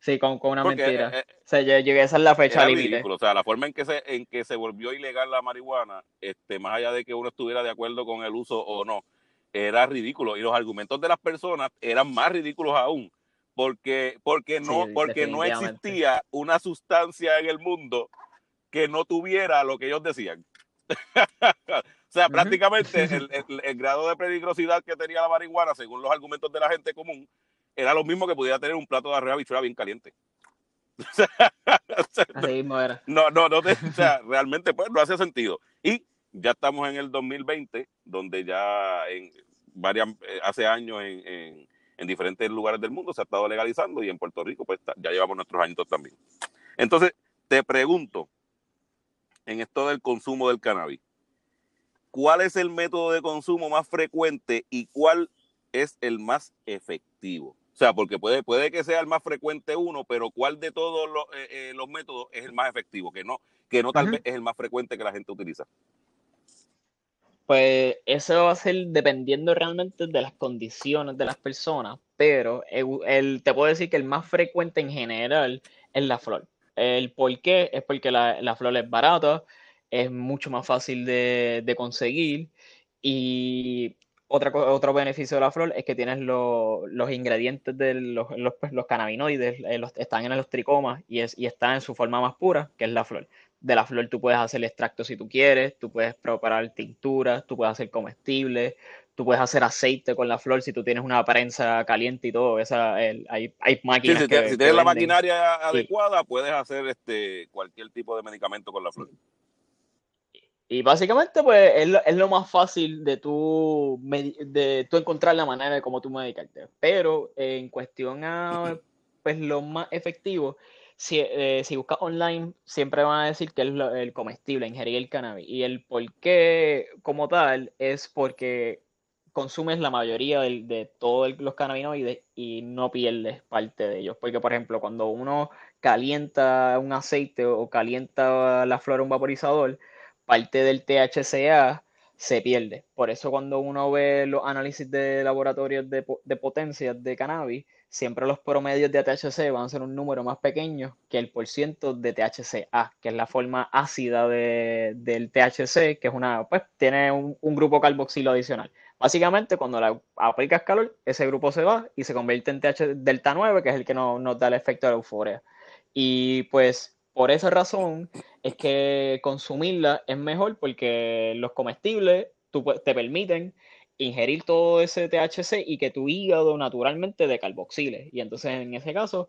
Sí, con, con una mentira. Eh, eh, o sea, yo llegué a esa la fecha límite. O sea, la forma en que se en que se volvió ilegal la marihuana, este, más allá de que uno estuviera de acuerdo con el uso o no, era ridículo. Y los argumentos de las personas eran más ridículos aún. Porque, porque no, porque no existía una sustancia en el mundo que no tuviera lo que ellos decían. o sea, prácticamente el, el, grado de peligrosidad que tenía la marihuana, según los argumentos de la gente común, era lo mismo que pudiera tener un plato de arroz bichuela bien caliente. No, no, no, o sea, realmente pues no hace sentido. Y ya estamos en el 2020, donde ya en varias, eh, hace años en, en, diferentes lugares del mundo se ha estado legalizando y en Puerto Rico pues ya llevamos nuestros años también. Entonces, te pregunto, en esto del consumo del cannabis, ¿cuál es el método de consumo más frecuente y cuál es el más efectivo? O sea, porque puede, puede que sea el más frecuente uno, pero ¿cuál de todos los, eh, eh, métodos es el más efectivo? Que no, que no tal vez es el más frecuente que la gente utiliza. Pues eso va a ser dependiendo realmente de las condiciones de las personas, pero el, te puedo decir que el más frecuente en general es la flor. El por qué es porque la, flor es barata, es mucho más fácil de, de conseguir y otra, otro beneficio de la flor es que tienes los ingredientes de los, los, cannabinoides, eh, están en los tricomas y, es, y están en su forma más pura, que es la flor. De la flor tú puedes hacer extracto si tú quieres, tú puedes preparar tinturas, tú puedes hacer comestibles, tú puedes hacer aceite con la flor si tú tienes una prensa caliente y todo. Esa, hay, hay máquinas. si, tienes la maquinaria adecuada, puedes hacer este cualquier tipo de medicamento con la flor. Y básicamente, pues, es lo, es lo más fácil de tú, de tú encontrar la manera de cómo tú medicarte. Pero en cuestión a, pues, lo más efectivo, si, eh, si buscas online, siempre van a decir que es el comestible, ingerir el cannabis. Y el por qué, como tal, es porque consumes la mayoría de, de todos los cannabinoides y no pierdes parte de ellos. Porque, por ejemplo, cuando uno calienta un aceite o calienta la flor un vaporizador, parte del THCA se pierde. Por eso cuando uno ve los análisis de laboratorios de, de potencias de cannabis, siempre los promedios de THC van a ser un número más pequeño que el porciento de THCA, que es la forma ácida del THC, que es una, pues tiene un, grupo carboxilo adicional. Básicamente, cuando la aplicas calor, ese grupo se va y se convierte en TH delta 9, que es el que nos, nos da el efecto de la euforia. Y pues por esa razón es que consumirla es mejor porque los comestibles te permiten ingerir todo ese THC y que tu hígado naturalmente decarboxile. Y entonces en ese caso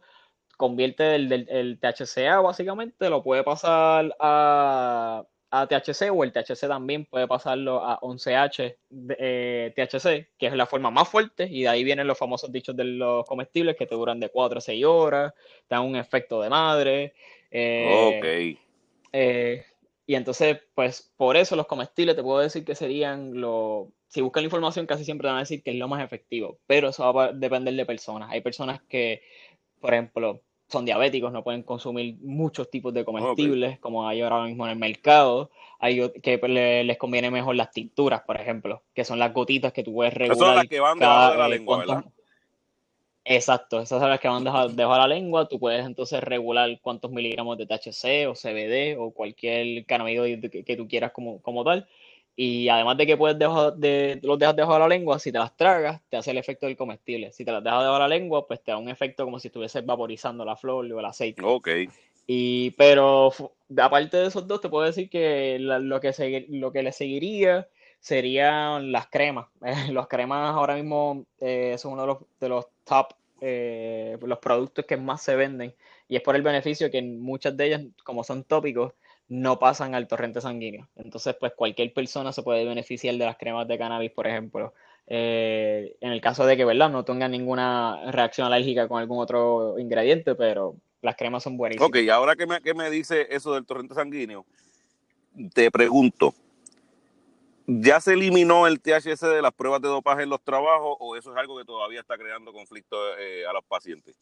convierte el, el, THCA básicamente, lo puede pasar a, THC o el THC también puede pasarlo a 11H eh, THC, que es la forma más fuerte, y de ahí vienen los famosos dichos de los comestibles que te duran de 4 a 6 horas, te dan un efecto de madre, eh, ok. Eh, y entonces, pues por eso los comestibles te puedo decir que serían lo. Si buscan la información, casi siempre van a decir que es lo más efectivo, pero eso va a depender de personas. Hay personas que, por ejemplo, son diabéticos, no pueden consumir muchos tipos de comestibles, como hay ahora mismo en el mercado. Hay que les conviene mejor las tinturas, por ejemplo, que son las gotitas que tú puedes regular. son las que van debajo de la lengua, ¿verdad? Exacto, esas son las que van debajo de la lengua. Tú puedes entonces regular cuántos miligramos de THC o CBD o cualquier cannabinoide que, tú quieras como, como tal. Y además de que puedes dejar de, los dejas debajo de la lengua, si te las tragas, te hace el efecto del comestible. Si te las dejas debajo de la lengua, pues te da un efecto como si estuvieses vaporizando la flor o el aceite. Ok. Y, pero aparte de esos dos, te puedo decir que lo, que lo que le seguiría serían las cremas. los cremas ahora mismo eh, son uno de los, de los top, eh, los productos que más se venden. Y es por el beneficio que muchas de ellas, como son tópicos, no pasan al torrente sanguíneo. Entonces, pues cualquier persona se puede beneficiar de las cremas de cannabis, por ejemplo. Eh, en el caso de que, ¿verdad? No tenga ninguna reacción alérgica con algún otro ingrediente, pero las cremas son buenísimas. Ok, ahora que me, que me dice eso del torrente sanguíneo, te pregunto, ¿ya se eliminó el THC de las pruebas de dopaje en los trabajos o eso es algo que todavía está creando conflicto eh, a los pacientes?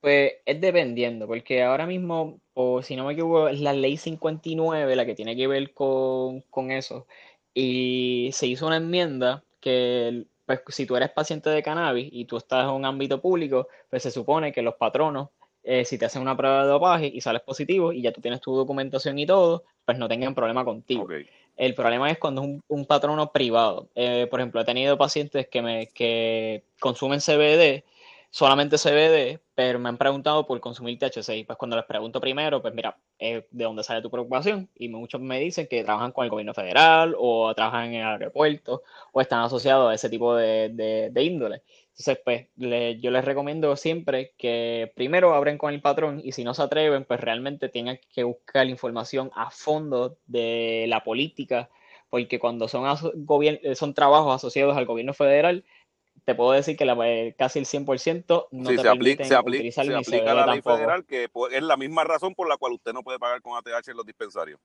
Pues es dependiendo, porque ahora mismo, o si no me equivoco, es la ley 59 la que tiene que ver con, con eso. Y se hizo una enmienda que pues si tú eres paciente de cannabis y tú estás en un ámbito público, pues se supone que los patronos, eh, si te hacen una prueba de dopaje y sales positivo y ya tú tienes tu documentación y todo, pues no tengan problema contigo. El problema es cuando es un, patrono privado. Eh, por ejemplo, he tenido pacientes que, me, que consumen CBD solamente CBD, pero me han preguntado por consumir THC. Y pues cuando les pregunto primero, pues mira, eh, ¿de dónde sale tu preocupación? Y muchos me dicen que trabajan con el gobierno federal o trabajan en el aeropuerto o están asociados a ese tipo de, de, índole. Entonces, pues yo les recomiendo siempre que primero abren con el patrón y si no se atreven, pues realmente tengan que buscar información a fondo de la política, porque cuando son, son trabajos asociados al gobierno federal, te puedo decir que la, eh, casi el 100% no te se aplica, se aplica, se aplica la ley federal, que es la misma razón por la cual usted no puede pagar con ATH en los dispensarios.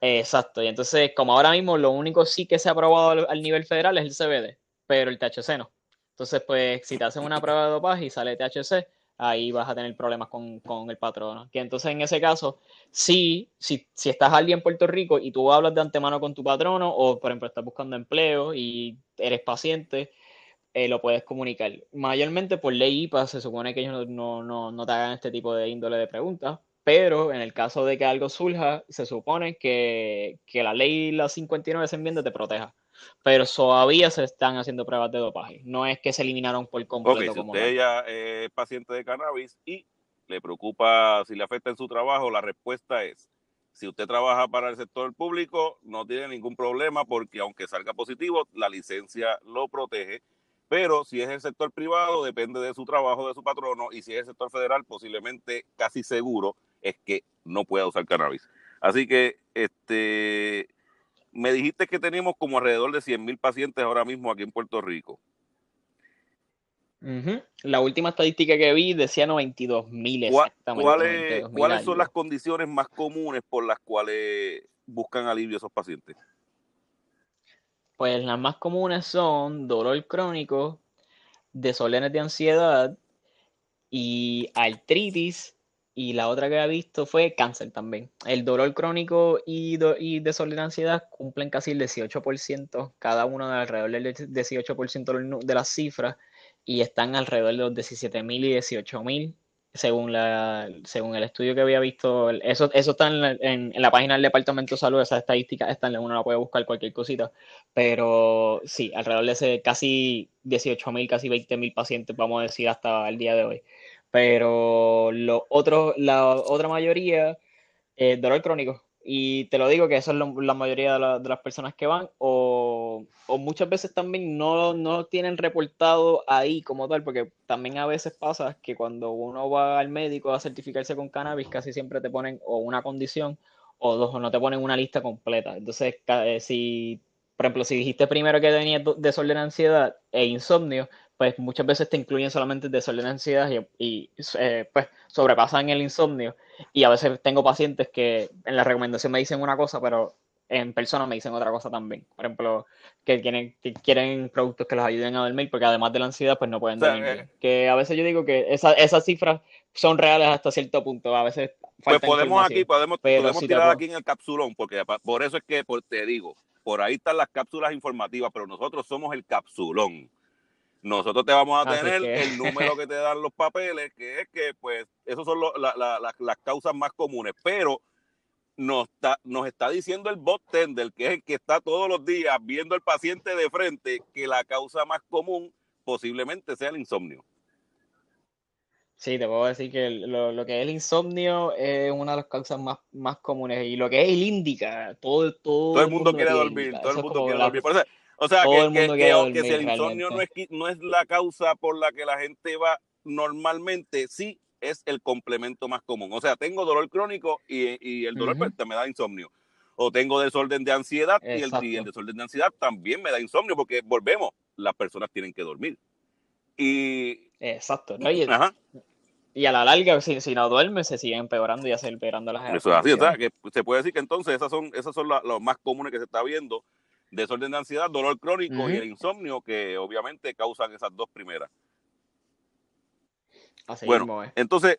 Exacto, y entonces, como ahora mismo lo único sí que se ha aprobado al, nivel federal es el CBD, pero el THC no. Entonces, pues, si te hacen una prueba de dopaje y sale THC, ahí vas a tener problemas con, con el patrono. Que entonces, en ese caso, sí, si, si estás alguien en Puerto Rico y tú hablas de antemano con tu patrono, o por ejemplo, estás buscando empleo y eres paciente, eh, lo puedes comunicar. Mayormente por ley IPA se supone que ellos no, no, no, te hagan este tipo de índole de preguntas, pero en el caso de que algo surja, se supone que, que la ley la 59 se enmienda te proteja. Pero todavía se están haciendo pruebas de dopaje. No es que se eliminaron por completo. si usted ya es paciente de cannabis y le preocupa si le afecta en su trabajo, la respuesta es si usted trabaja para el sector público, no tiene ningún problema porque aunque salga positivo, la licencia lo protege. Pero si es el sector privado, depende de su trabajo, de su patrono, y si es el sector federal, posiblemente casi seguro es que no pueda usar cannabis. Así que, este, me dijiste que tenemos como alrededor de 100 mil pacientes ahora mismo aquí en Puerto Rico. La última estadística que vi decía 92 mil exactamente. ¿Cuáles, son las condiciones más comunes por las cuales buscan alivio esos pacientes? Pues las más comunes son dolor crónico, desórdenes de ansiedad y artritis. Y la otra que he visto fue cáncer también. El dolor crónico y, y desorden de ansiedad cumplen casi el 18%, cada uno de alrededor del 18% de las cifras y están alrededor de los 17.000 y 18.000 según según el estudio que había visto. Eso eso está en la, página del departamento de salud esas estadísticas están uno la puede buscar cualquier cosita. Pero sí alrededor de ese casi 18.000 casi 20.000 pacientes vamos a decir hasta el día de hoy pero lo otro la otra mayoría es dolor crónico y te lo digo que eso es la mayoría de, las personas que van, o, muchas veces también no, no tienen reportado ahí como tal, porque también a veces pasa que cuando uno va al médico a certificarse con cannabis, casi siempre te ponen o una condición o dos, o no te ponen una lista completa. Entonces, eh, si, por ejemplo, si dijiste primero que tenías desorden de ansiedad e insomnio, pues muchas veces te incluyen solamente desorden de ansiedad y, eh, pues sobrepasan el insomnio. Y a veces tengo pacientes que en la recomendación me dicen una cosa, pero en persona me dicen otra cosa también. Por ejemplo, que quieren, que quieren productos que los ayuden a dormir, porque además de la ansiedad, pues no pueden dormir. Eh, que a veces yo digo que esas cifras son reales hasta cierto punto. A veces pues podemos aquí, podemos, podemos tirar aquí en el capsulón, porque por eso es que te digo, por ahí están las cápsulas informativas, pero nosotros somos el capsulón nosotros te vamos a tener el número que te dan los papeles, que es que, pues, esas son las causas más comunes. Pero nos está, nos está diciendo el bot tender, que es el que está todos los días viendo al paciente de frente, que la causa más común posiblemente sea el insomnio. Sí, te puedo decir que lo, que es el insomnio es una de las causas más, más comunes. Y lo que es el índica, todo, todo, todo el mundo, quiere dormir. Todo el mundo quiere dormir. O sea, que, si el insomnio no es, no es la causa por la que la gente va normalmente, sí es el complemento más común. O sea, tengo dolor crónico y, el dolor pues, me da insomnio. O tengo desorden de ansiedad y el, y el, desorden de ansiedad también me da insomnio porque volvemos, las personas tienen que dormir. Y... Exacto. ¿no? Ajá. Y a la larga, si, si no duerme, se siguen empeorando y ya se empeorando las Eso es así, o sea, que se puede decir que entonces esas son, esas son los más comunes que se está viendo, desorden de ansiedad, dolor crónico y el insomnio, que obviamente causan esas dos primeras. Así bueno, entonces,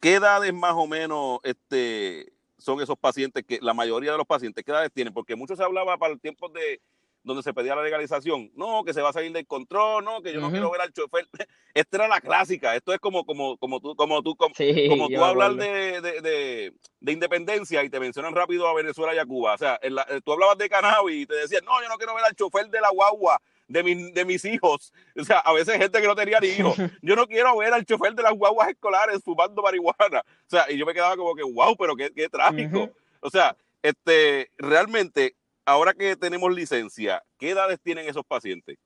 ¿qué edades más o menos este, son esos pacientes que, la mayoría de los pacientes, qué edades tienen? Porque mucho se hablaba para el tiempo de donde se pedía la legalización. No, que se va a salir del control, no, que yo no quiero ver al chofer. Esta era la clásica. Esto es como, como, como tú, como tú, como, tú hablar de, de, de, independencia y te mencionan rápido a Venezuela y a Cuba. O sea, en la, tú hablabas de cannabis y te decían, no, yo no quiero ver al chofer de la guagua de, mi, de mis hijos. O sea, a veces gente que no tenía ni hijos. Yo no quiero ver al chofer de las guaguas escolares fumando marihuana. O sea, y yo me quedaba como que, wow, pero qué, qué trágico. O sea, este, realmente ahora que tenemos licencia, ¿qué edades tienen esos pacientes?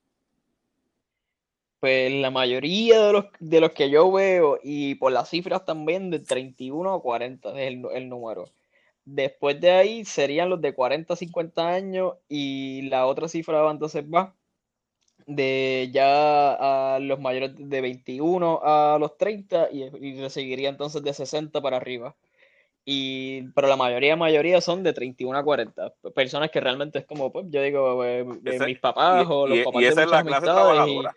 Pues la mayoría de los, de los que yo veo, y por las cifras también, de 31 a 40 es el, número. Después de ahí serían los de 40 a 50 años y la otra cifra entonces va de ya a los mayores de 21 a los 30 y, y seguiría entonces de 60 para arriba. Y, pero la mayoría, mayoría son de 31 a 40. Personas que realmente es como, pues, yo digo, eh, eh, mis papás o los papás y esa es la clase trabajadora.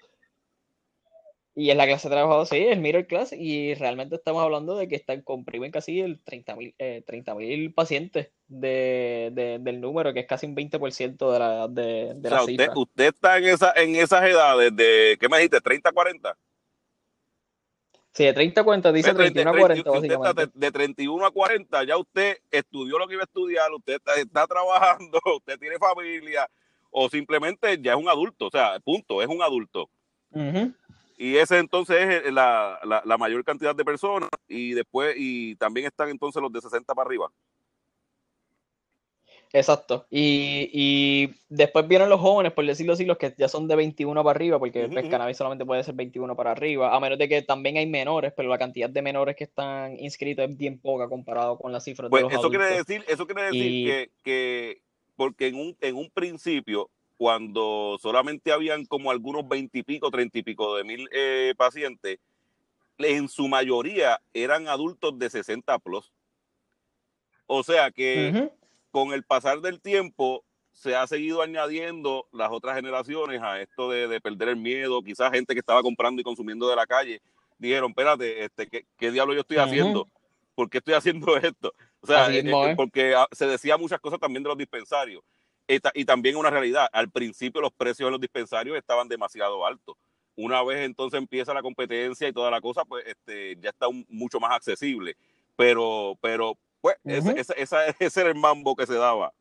Y, es la clase trabajadora, sí, es middle class. Y realmente estamos hablando de que están comprimen casi el 30 mil eh, pacientes de, del número, que es casi un 20% de la, de, de la usted, usted, está en, esa, en esas edades de, ¿qué me dijiste? ¿30, 40? Sí, de 30 a 40, dice 31 a 40, básicamente. de, de, 31 a 40, ya usted estudió lo que iba a estudiar, usted está, trabajando, usted tiene familia, o simplemente ya es un adulto, o sea, punto, es un adulto. Y ese entonces es la, la, la, mayor cantidad de personas, y después, y también están entonces los de 60 para arriba. Exacto. Y, y, después vienen los jóvenes, por decirlo así, los que ya son de 21 para arriba, porque el cannabis solamente puede ser 21 para arriba, a menos de que también hay menores, pero la cantidad de menores que están inscritos es bien poca comparado con las cifras de pues los eso Quiere decir, eso quiere decir que, que, porque en un, en un principio, cuando solamente habían como algunos 20 y pico, 30 y pico de mil eh, pacientes, en su mayoría eran adultos de 60 plus. O sea que con el pasar del tiempo se ha seguido añadiendo las otras generaciones a esto de, perder el miedo. Quizás gente que estaba comprando y consumiendo de la calle dijeron, espérate, este, ¿qué, qué diablo yo estoy haciendo? ¿Por qué estoy haciendo esto? O sea, eh, eh, porque ah, se decía muchas cosas también de los dispensarios. Y, también una realidad, al principio los precios de los dispensarios estaban demasiado altos. Una vez entonces empieza la competencia y toda la cosa, pues este, ya está mucho más accesible. Pero, pero pues ese, ese, era el mambo que se daba.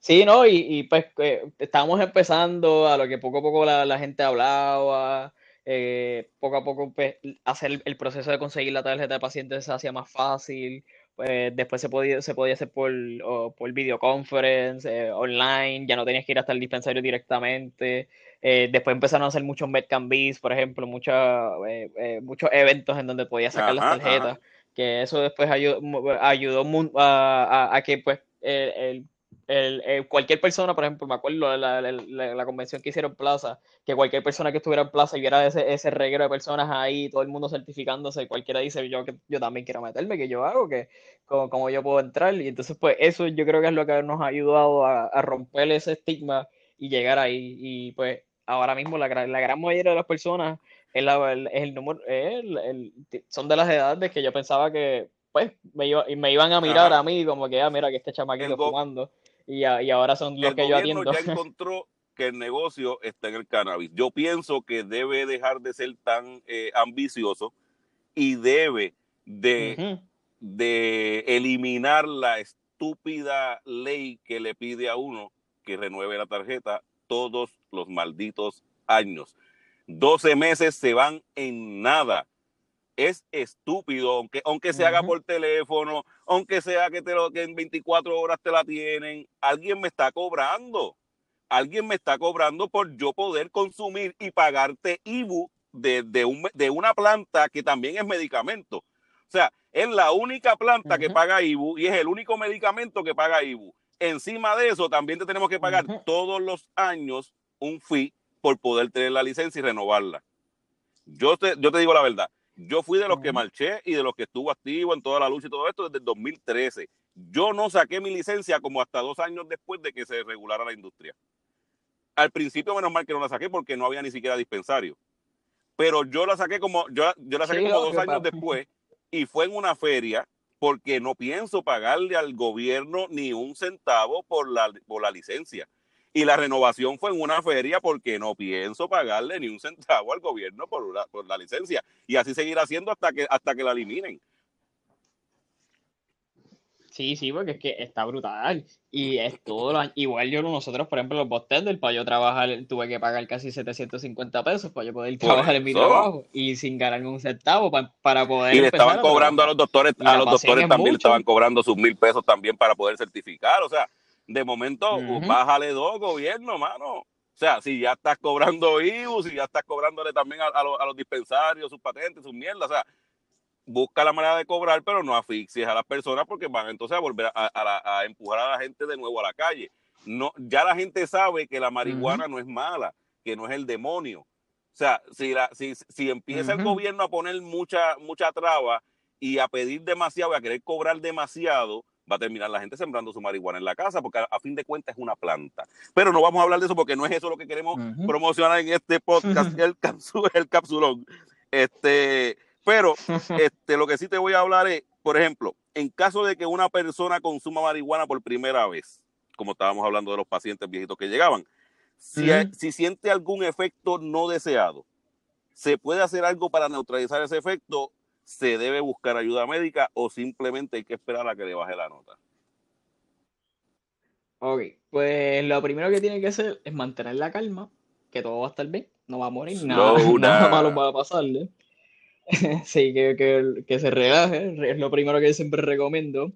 Sí, ¿no? Y, pues eh, estábamos empezando a lo que poco a poco la, gente hablaba, eh, poco a poco pues, hacer el, proceso de conseguir la tarjeta de paciente se hacía más fácil, pues, después se podía, se podía hacer por, por videoconference, eh, online, ya no tenías que ir hasta el dispensario directamente, después empezaron a hacer muchos Medcambis, por ejemplo, muchos muchos eventos en donde podías sacar las tarjetas que eso después ayudó, ayudó a, a, que pues el, el, cualquier persona, por ejemplo, me acuerdo la, la, la, convención que hicieron Plaza, que cualquier persona que estuviera en Plaza y viera ese, ese reguero de personas ahí, todo el mundo certificándose, cualquiera dice yo yo también quiero meterme, que yo hago, que como, yo puedo entrar. Y entonces, pues eso yo creo que es lo que nos ha ayudado a, a romper ese estigma y llegar ahí. Y pues ahora mismo la, la gran mayoría de las personas es, el, número, el, son de las edades que yo pensaba que pues me, iba, me iban a mirar a mí como que, ah, mira que este chamaquito fumando y, y, ahora son los que yo atiendo. ya encontró que el negocio está en el cannabis. Yo pienso que debe dejar de ser tan eh, ambicioso y debe de, de eliminar la estúpida ley que le pide a uno que renueve la tarjeta todos los malditos años 12 meses se van en nada. Es estúpido, aunque, aunque se haga por teléfono, aunque sea que, te lo, que en 24 horas te la tienen, alguien me está cobrando. Alguien me está cobrando por yo poder consumir y pagarte IBU de, de, un, de una planta que también es medicamento. O sea, es la única planta que paga IBU y es el único medicamento que paga IBU. Encima de eso, también te tenemos que pagar todos los años un fee por poder tener la licencia y renovarla. Yo te, yo te digo la verdad, yo fui de los que marché y de los que estuvo activo en toda la lucha y todo esto desde el 2013. Yo no saqué mi licencia como hasta dos años después de que se regulara la industria. Al principio, menos mal que no la saqué porque no había ni siquiera dispensario. Pero yo la saqué como, yo, yo la saqué como dos años después y fue en una feria porque no pienso pagarle al gobierno ni un centavo por la, por la licencia. Y la renovación fue en una feria porque no pienso pagarle ni un centavo al gobierno por, por la licencia. Y así seguir haciendo hasta que, hasta que la eliminen. Sí, sí, porque es que está brutal. Y es todo lo, igual yo nosotros, por ejemplo, los del para yo trabajar, tuve que pagar casi 750 pesos para yo poder trabajar en mi trabajo y sin ganarme un centavo para, poder. Y le estaban cobrando a los doctores, a los doctores también le estaban cobrando sus mil pesos también para poder certificar. O sea, de momento, bájale dos, gobierno, mano. O sea, si ya estás cobrando IBU, si ya estás cobrándole también a, los, a los dispensarios sus patentes, sus mierdas, o sea, busca la manera de cobrar, pero no asfixies a las personas porque van entonces a volver a, empujar a la gente de nuevo a la calle. No, ya la gente sabe que la marihuana no es mala, que no es el demonio. O sea, si, la, si, si empieza el gobierno a poner mucha, mucha traba y a pedir demasiado y a querer cobrar demasiado, va a terminar la gente sembrando su marihuana en la casa, porque a, fin de cuentas es una planta. Pero no vamos a hablar de eso porque no es eso lo que queremos promocionar en este podcast, el, el capsulón. Este, pero este, lo que sí te voy a hablar es, por ejemplo, en caso de que una persona consuma marihuana por primera vez, como estábamos hablando de los pacientes viejitos que llegaban, si, si siente algún efecto no deseado, ¿se puede hacer algo para neutralizar ese efecto? ¿Se debe buscar ayuda médica o simplemente hay que esperar a que le baje la nota? Ok, pues lo primero que tiene que hacer es mantener la calma, que todo va a estar bien, no va a morir, nada, nada malo va a pasarle. sí, que, que, que, se relaje, es lo primero que siempre recomiendo.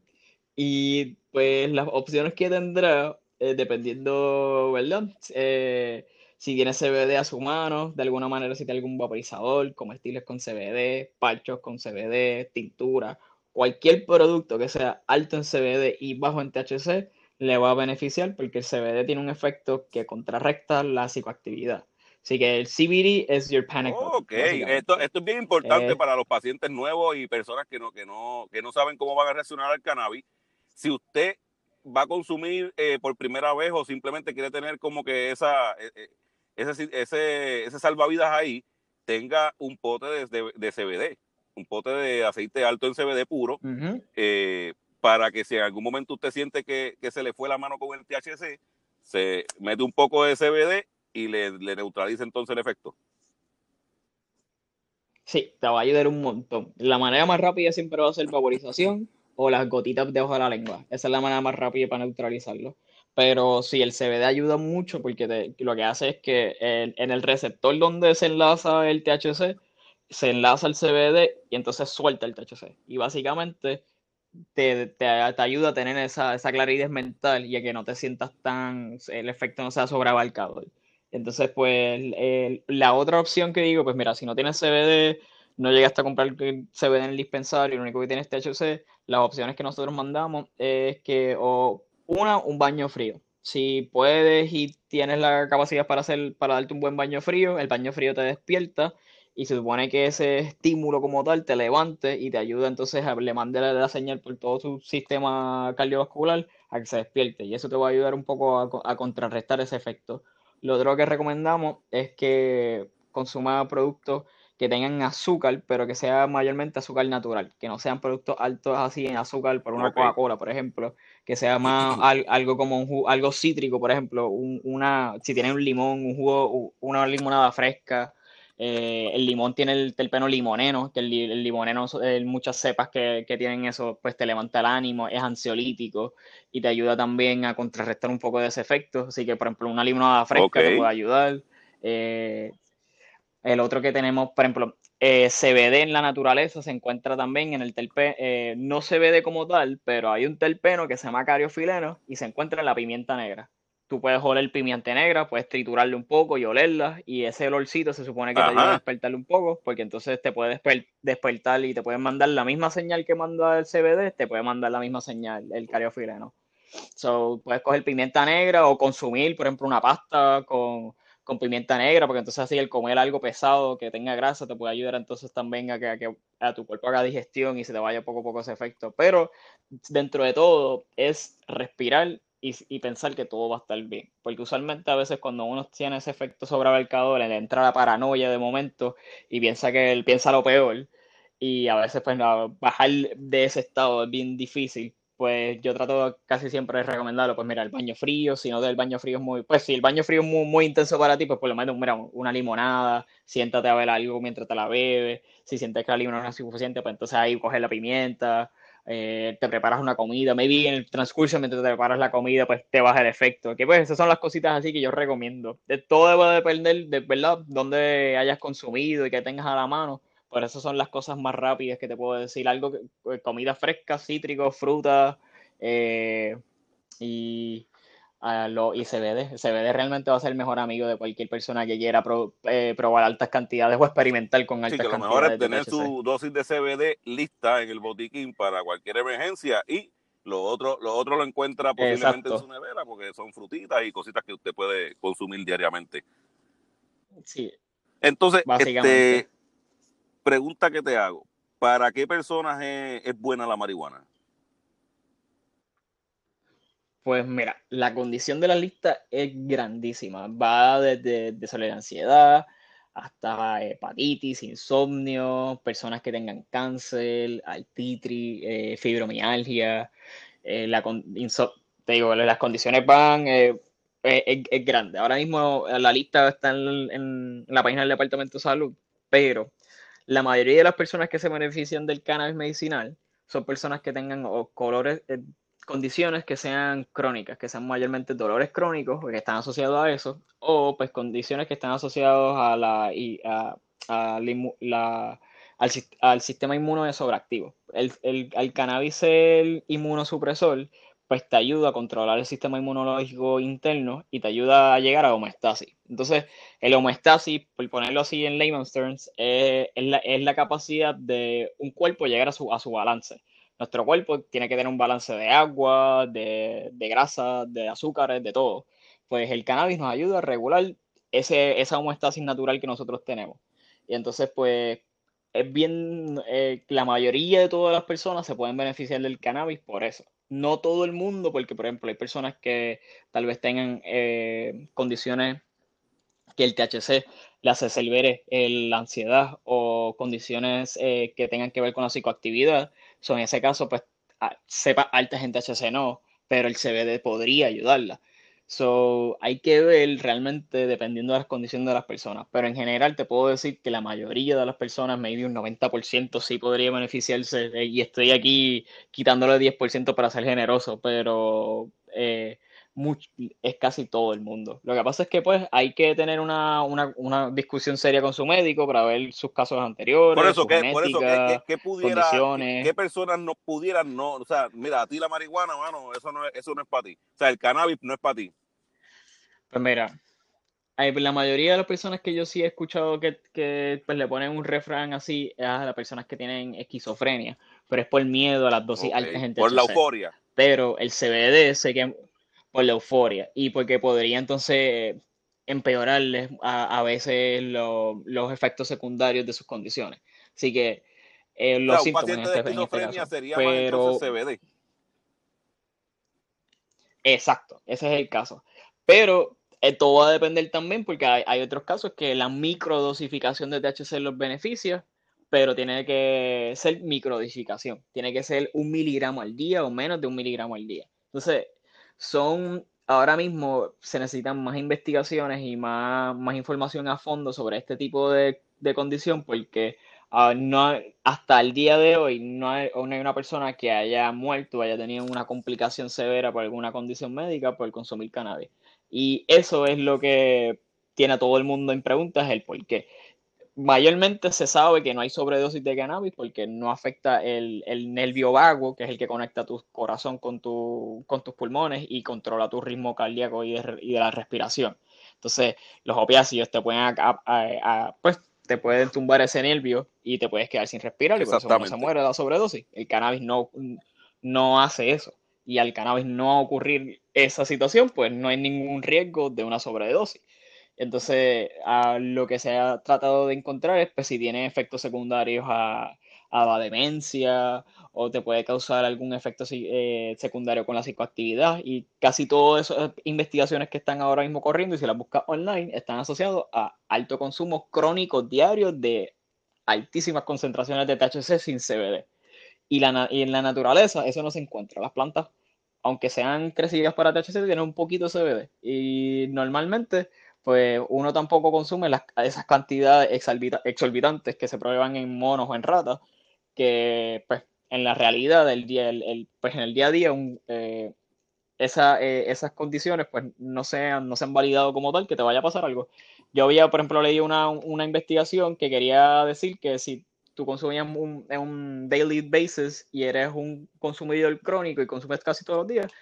Y pues las opciones que tendrá, eh, dependiendo, ¿verdad? Eh, si tiene CBD a su mano, de alguna manera si tiene algún vaporizador, comestibles con CBD, parchos con CBD, tintura, cualquier producto que sea alto en CBD y bajo en THC, le va a beneficiar porque el CBD tiene un efecto que contrarresta la psicoactividad. Así que el CBD es your panic Ok, esto, esto, es bien importante eh, para los pacientes nuevos y personas que no, que, no, que no saben cómo van a reaccionar al cannabis. Si usted va a consumir eh, por primera vez o simplemente quiere tener como que esa, eh, ese, ese, ese salvavidas ahí, tenga un pote de, de, CBD, un pote de aceite alto en CBD puro, para que si en algún momento usted siente que, que se le fue la mano con el THC, se mete un poco de CBD y le, le neutraliza entonces el efecto. Sí, te va a ayudar un montón. La manera más rápida siempre va a ser vaporización o las gotitas debajo de la lengua. Esa es la manera más rápida para neutralizarlo. Pero sí, el CBD ayuda mucho porque lo que hace es que en, el receptor donde se enlaza el THC, se enlaza el CBD y entonces suelta el THC. Y básicamente te, te, ayuda a tener esa, esa, claridad mental y a que no te sientas tan, el efecto no sea sobreabarcador. Entonces, pues, la otra opción que digo, pues mira, si no tienes CBD, no llegaste a comprar CBD en el dispensario, lo único que tienes es THC, las opciones que nosotros mandamos es que, o una, un baño frío. Si puedes y tienes la capacidad para hacer, para darte un buen baño frío, el baño frío te despierta y se supone que ese estímulo como tal te levante y te ayuda entonces a le mande la, señal por todo tu sistema cardiovascular a que se despierte y eso te va a ayudar un poco a contrarrestar ese efecto. Lo otro que recomendamos es que consuma productos que tengan azúcar, pero que sea mayormente azúcar natural, que no sean productos altos así en azúcar, por una Coca-Cola, por ejemplo, que sea más algo como un algo cítrico, por ejemplo, una, si tiene un limón, un jugo, una limonada fresca, eh, el limón tiene el terpeno limoneno, que el, el limoneno, eh, muchas cepas que, que, tienen eso, pues te levanta el ánimo, es ansiolítico y te ayuda también a contrarrestar un poco de ese efecto. Así que, por ejemplo, una limonada fresca te puede ayudar. Eh, El otro que tenemos, por ejemplo, eh, CBD en la naturaleza se encuentra también en el terpeno, eh, no CBD como tal, pero hay un terpeno que se llama cariofileno y se encuentra en la pimienta negra. Tú puedes oler pimienta negra, puedes triturarle un poco y olerla, y ese olorcito se supone que te ayuda a despertarle un poco, porque entonces te puede despertar y te puede mandar la misma señal que manda el CBD, te puede mandar la misma señal el cariofileno. So, puedes coger pimienta negra o consumir, por ejemplo, una pasta con con pimienta negra, porque entonces así el comer algo pesado que tenga grasa te puede ayudar entonces también a que, a, tu cuerpo haga digestión y se te vaya poco a poco ese efecto. Pero dentro de todo es respirar y, pensar que todo va a estar bien. Porque usualmente a veces cuando uno tiene ese efecto sobreabarcador, le entra la paranoia de momento y piensa que él piensa lo peor. Y a veces pues bajar de ese estado es bien difícil pues yo trato casi siempre de recomendarlo, pues mira, el baño frío, si no del baño frío es muy, pues si el baño frío es muy, muy intenso para ti, pues por lo menos, mira, una limonada, siéntate a ver algo mientras te la bebes, si sientes que la limonada no es suficiente, pues entonces ahí coges la pimienta, eh, te preparas una comida, maybe en el transcurso mientras te preparas la comida, pues te baja el efecto, que pues esas son las cositas así que yo recomiendo. De todo debe depender de, ¿verdad?, dónde hayas consumido y que tengas a la mano, por eso son las cosas más rápidas que te puedo decir. Algo, eh, comida fresca, cítricos, frutas eh, y, uh, lo, y CBD. CBD realmente va a ser el mejor amigo de cualquier persona que quiera eh, probar altas cantidades o experimentar con altas cantidades. Sí, lo mejor es tener su dosis de CBD lista en el botiquín para cualquier emergencia y lo otro, lo otro lo encuentra posiblemente en su nevera porque son frutitas y cositas que usted puede consumir diariamente. Sí. Entonces, este, pregunta que te hago, ¿para qué personas es, buena la marihuana? Pues mira, la condición de la lista es grandísima. Va desde de ansiedad hasta hepatitis, insomnio, personas que tengan cáncer, artritis, eh, fibromialgia. Eh, te digo, las condiciones van, eh, es, grande. Ahora mismo la lista está en, la página del Departamento de Salud, pero la mayoría de las personas que se benefician del cannabis medicinal son personas que tengan colores, eh, condiciones que sean crónicas, que sean mayormente dolores crónicos que están asociados a eso, o pues condiciones que están asociadas a la, al, sistema inmuno sobreactivo. El, el, el cannabis el inmunosupresor pues te ayuda a controlar el sistema inmunológico interno y te ayuda a llegar a homeostasis. Entonces, el homeostasis, por ponerlo así en layman's terms, es, la, capacidad de un cuerpo llegar a su, a su balance. Nuestro cuerpo tiene que tener un balance de agua, de, grasa, de azúcares, de todo. Pues el cannabis nos ayuda a regular ese, esa homeostasis natural que nosotros tenemos. Y entonces, pues, es bien, eh, la mayoría de todas las personas se pueden beneficiar del cannabis por eso no todo el mundo, porque por ejemplo hay personas que tal vez tengan eh, condiciones que el THC le hace la ansiedad o condiciones eh, que tengan que ver con la psicoactividad. So, en ese caso, pues sepa altas en THC no, pero el CBD podría ayudarla. So, hay que ver realmente dependiendo de las condiciones de las personas. Pero en general te puedo decir que la mayoría de las personas, maybe un 90% sí podría beneficiarse. Eh, y estoy aquí quitándole 10% para ser generoso, pero eh, es casi todo el mundo. Lo que pasa es que pues hay que tener una, discusión seria con su médico para ver sus casos anteriores. Por eso, ¿qué, por eso ¿qué, pudiera, ¿qué, personas no pudieran no? O sea, mira, a ti la marihuana, mano, eso no, es, eso no es para ti. O sea, el cannabis no es para ti. Pues mira, la mayoría de las personas que yo sí he escuchado que, pues, le ponen un refrán así a las personas que tienen esquizofrenia, pero es por miedo a las dosis altas gente. Por la euforia. Pero el CBD sé que por la euforia y porque podría entonces empeorarles a, veces los efectos secundarios de sus condiciones. Así que eh, los síntomas este, en este, sería pero CBD. Exacto, ese es el caso. Pero eh, todo va a depender también porque hay, otros casos que la microdosificación de THC los beneficia, pero tiene que ser microdosificación. Tiene que ser un miligramo al día o menos de un miligramo al día. Entonces, son, ahora mismo se necesitan más investigaciones y más, más información a fondo sobre este tipo de, condición porque ah, no, hasta el día de hoy no hay, no hay, una persona que haya muerto o haya tenido una complicación severa por alguna condición médica por consumir cannabis. Y eso es lo que tiene a todo el mundo en preguntas, el por qué. Mayormente se sabe que no hay sobredosis de cannabis porque no afecta el, nervio vago, que es el que conecta tu corazón con, tu, con tus pulmones y controla tu ritmo cardíaco y de, la respiración. Entonces, los opiáceos te pueden, pues, te pueden tumbar ese nervio y te puedes quedar sin respirar y por eso se muere de la sobredosis. El cannabis no, no hace eso. Y al cannabis no ocurrir esa situación, pues no hay ningún riesgo de una sobredosis. Entonces, lo que se ha tratado de encontrar es pues, si tiene efectos secundarios a, la demencia o te puede causar algún efecto eh, secundario con la psicoactividad. Y casi todas esas investigaciones que están ahora mismo corriendo, y si las buscas online, están asociados a alto consumo crónico diario de altísimas concentraciones de THC sin CBD. Y, y en la naturaleza eso no se encuentra. Las plantas, aunque sean crecidas para THC, tienen un poquito de CBD. Y normalmente pues uno tampoco consume las, esas cantidades exorbitantes que se prueban en monos o en ratas, que pues en la realidad del día, el, pues en el día a día, eh, eh, esas condiciones pues no se, han, no se han validado como tal, que te vaya a pasar algo. Yo había, por ejemplo, leído una, una investigación que quería decir que si tú consumías un, en un daily basis y eres un consumidor crónico y consumes casi todos los días,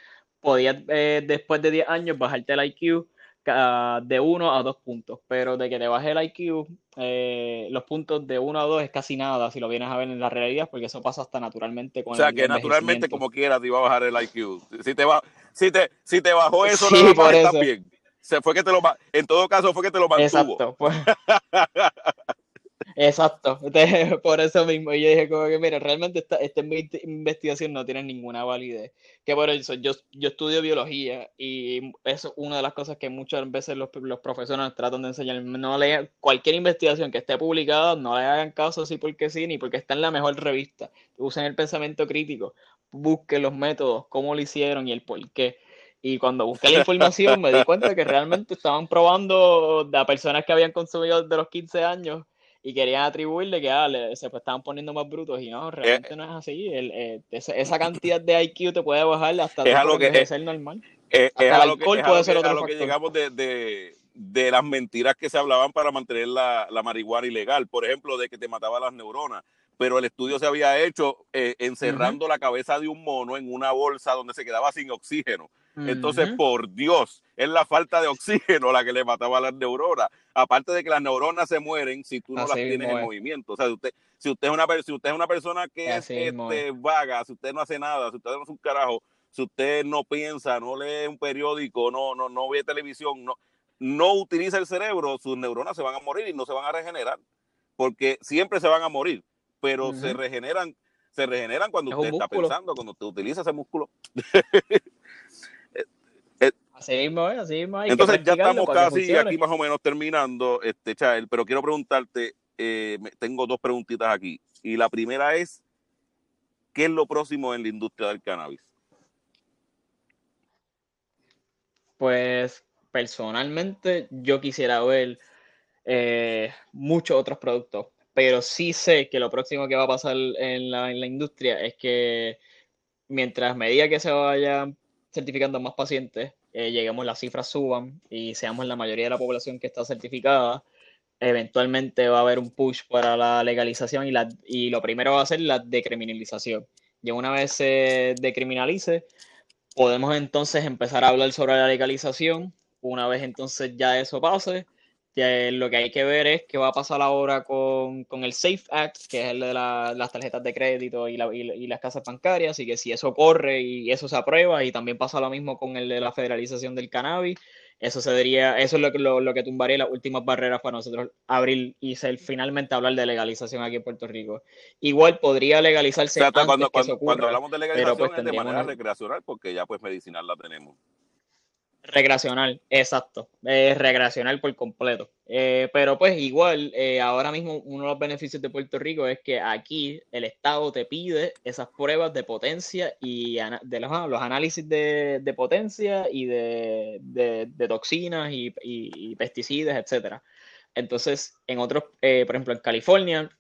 podías eh, después de 10 años bajarte el IQ de 1 a 2 puntos, pero de que te baje el IQ, eh, los puntos de 1 a 2 es casi nada si lo vienes a ver en la realidad, porque eso pasa hasta naturalmente con O sea, que naturalmente como quieras te iba a bajar el IQ. Si te, va, si te, si te bajó eso, no lo está bien. Se fue que te lo, en todo caso fue que te lo mantuvo. Exacto. Pues. Exacto, por eso mismo. Yo dije como que mira, realmente esta, esta investigación no tiene ninguna validez, que por eso yo, yo estudio biología y eso es una de las cosas que muchas veces los, los profesores tratan de enseñar, no lean cualquier investigación que esté publicada, no le hagan caso así porque sí, ni porque está en la mejor revista, usen el pensamiento crítico, busquen los métodos, cómo lo hicieron y el por qué. Y cuando busqué la información me di cuenta que realmente estaban probando a personas que habían consumido desde los 15 años y querían atribuirle que ah, se pues, estaban poniendo más brutos y no, realmente eh, no es así. El, eh, esa, cantidad de IQ te puede bajar hasta es algo que es, ser normal. Es, el alcohol puede ser otro a que llegamos de, de, de, las mentiras que se hablaban para mantener la, la, marihuana ilegal. Por ejemplo, de que te mataba las neuronas. Pero el estudio se había hecho eh, encerrando la cabeza de un mono en una bolsa donde se quedaba sin oxígeno. Entonces, por Dios, es la falta de oxígeno la que le mataba a las neuronas. Aparte de que las neuronas se mueren si tú no las tienes en movimiento. O sea, si usted, si usted, es, una, si usted es una persona que es este, vaga, si usted no hace nada, si usted no es un carajo, si usted no piensa, no lee un periódico, no, no, no ve televisión, no, no utiliza el cerebro, sus neuronas se van a morir y no se van a regenerar. Porque siempre se van a morir, pero se regeneran se regeneran cuando usted está pensando, cuando usted utiliza ese músculo. Así mismo, así mismo. Entonces ya estamos casi aquí más o menos terminando, este Chael, pero quiero preguntarte, eh, tengo dos preguntitas aquí. Y la primera es, ¿qué es lo próximo en la industria del cannabis? Pues personalmente yo quisiera ver eh, muchos otros productos, pero sí sé que lo próximo que va a pasar en la, en la industria es que mientras medida que se vayan certificando más pacientes, eh, lleguemos, las cifras suban y seamos la mayoría de la población que está certificada, eventualmente va a haber un push para la legalización y, la, y lo primero va a ser la decriminalización. Y una vez se decriminalice, podemos entonces empezar a hablar sobre la legalización. Una vez entonces ya eso pase, lo que hay que ver es qué va a pasar ahora con, con el SAFE Act, que es el de las tarjetas de crédito y, la, y, las casas bancarias, y que si eso corre y eso se aprueba, y también pasa lo mismo con el de la federalización del cannabis, eso se diría, eso es lo que, lo, que tumbaría las últimas barreras para nosotros abrir y ser, finalmente hablar de legalización aquí en Puerto Rico. Igual podría legalizarse antes cuando, que eso cuando hablamos de legalización pues, de manera recreacional, porque ya pues medicinal la tenemos. Recreacional, exacto. Es recreacional por completo. Eh, pero pues igual, eh, ahora mismo uno de los beneficios de Puerto Rico es que aquí el Estado te pide esas pruebas de potencia y de los, análisis de, potencia y de, toxinas y, pesticidas, etcétera. Entonces, en otros, eh, por ejemplo, en California,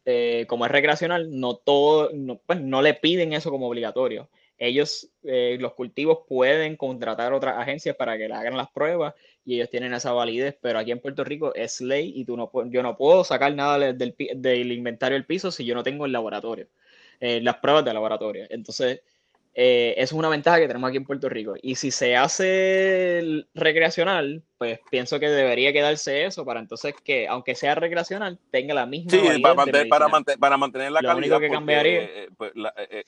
como es recreacional, no todo, no, pues, no le piden eso como obligatorio ellos, eh, los cultivos pueden contratar otras agencias para que le hagan las pruebas y ellos tienen esa validez, pero aquí en Puerto Rico es ley y tú no, yo no puedo sacar nada del, del inventario del piso si yo no tengo el laboratorio, eh, las pruebas de laboratorio. Entonces, eh, eso es una ventaja que tenemos aquí en Puerto Rico. Y si se hace recreacional, pues pienso que debería quedarse eso para entonces que, aunque sea recreacional, tenga la misma. Sí, para, mantener, para, para, mantener la Lo calidad. único que cambiaría. Eh, pues, eh,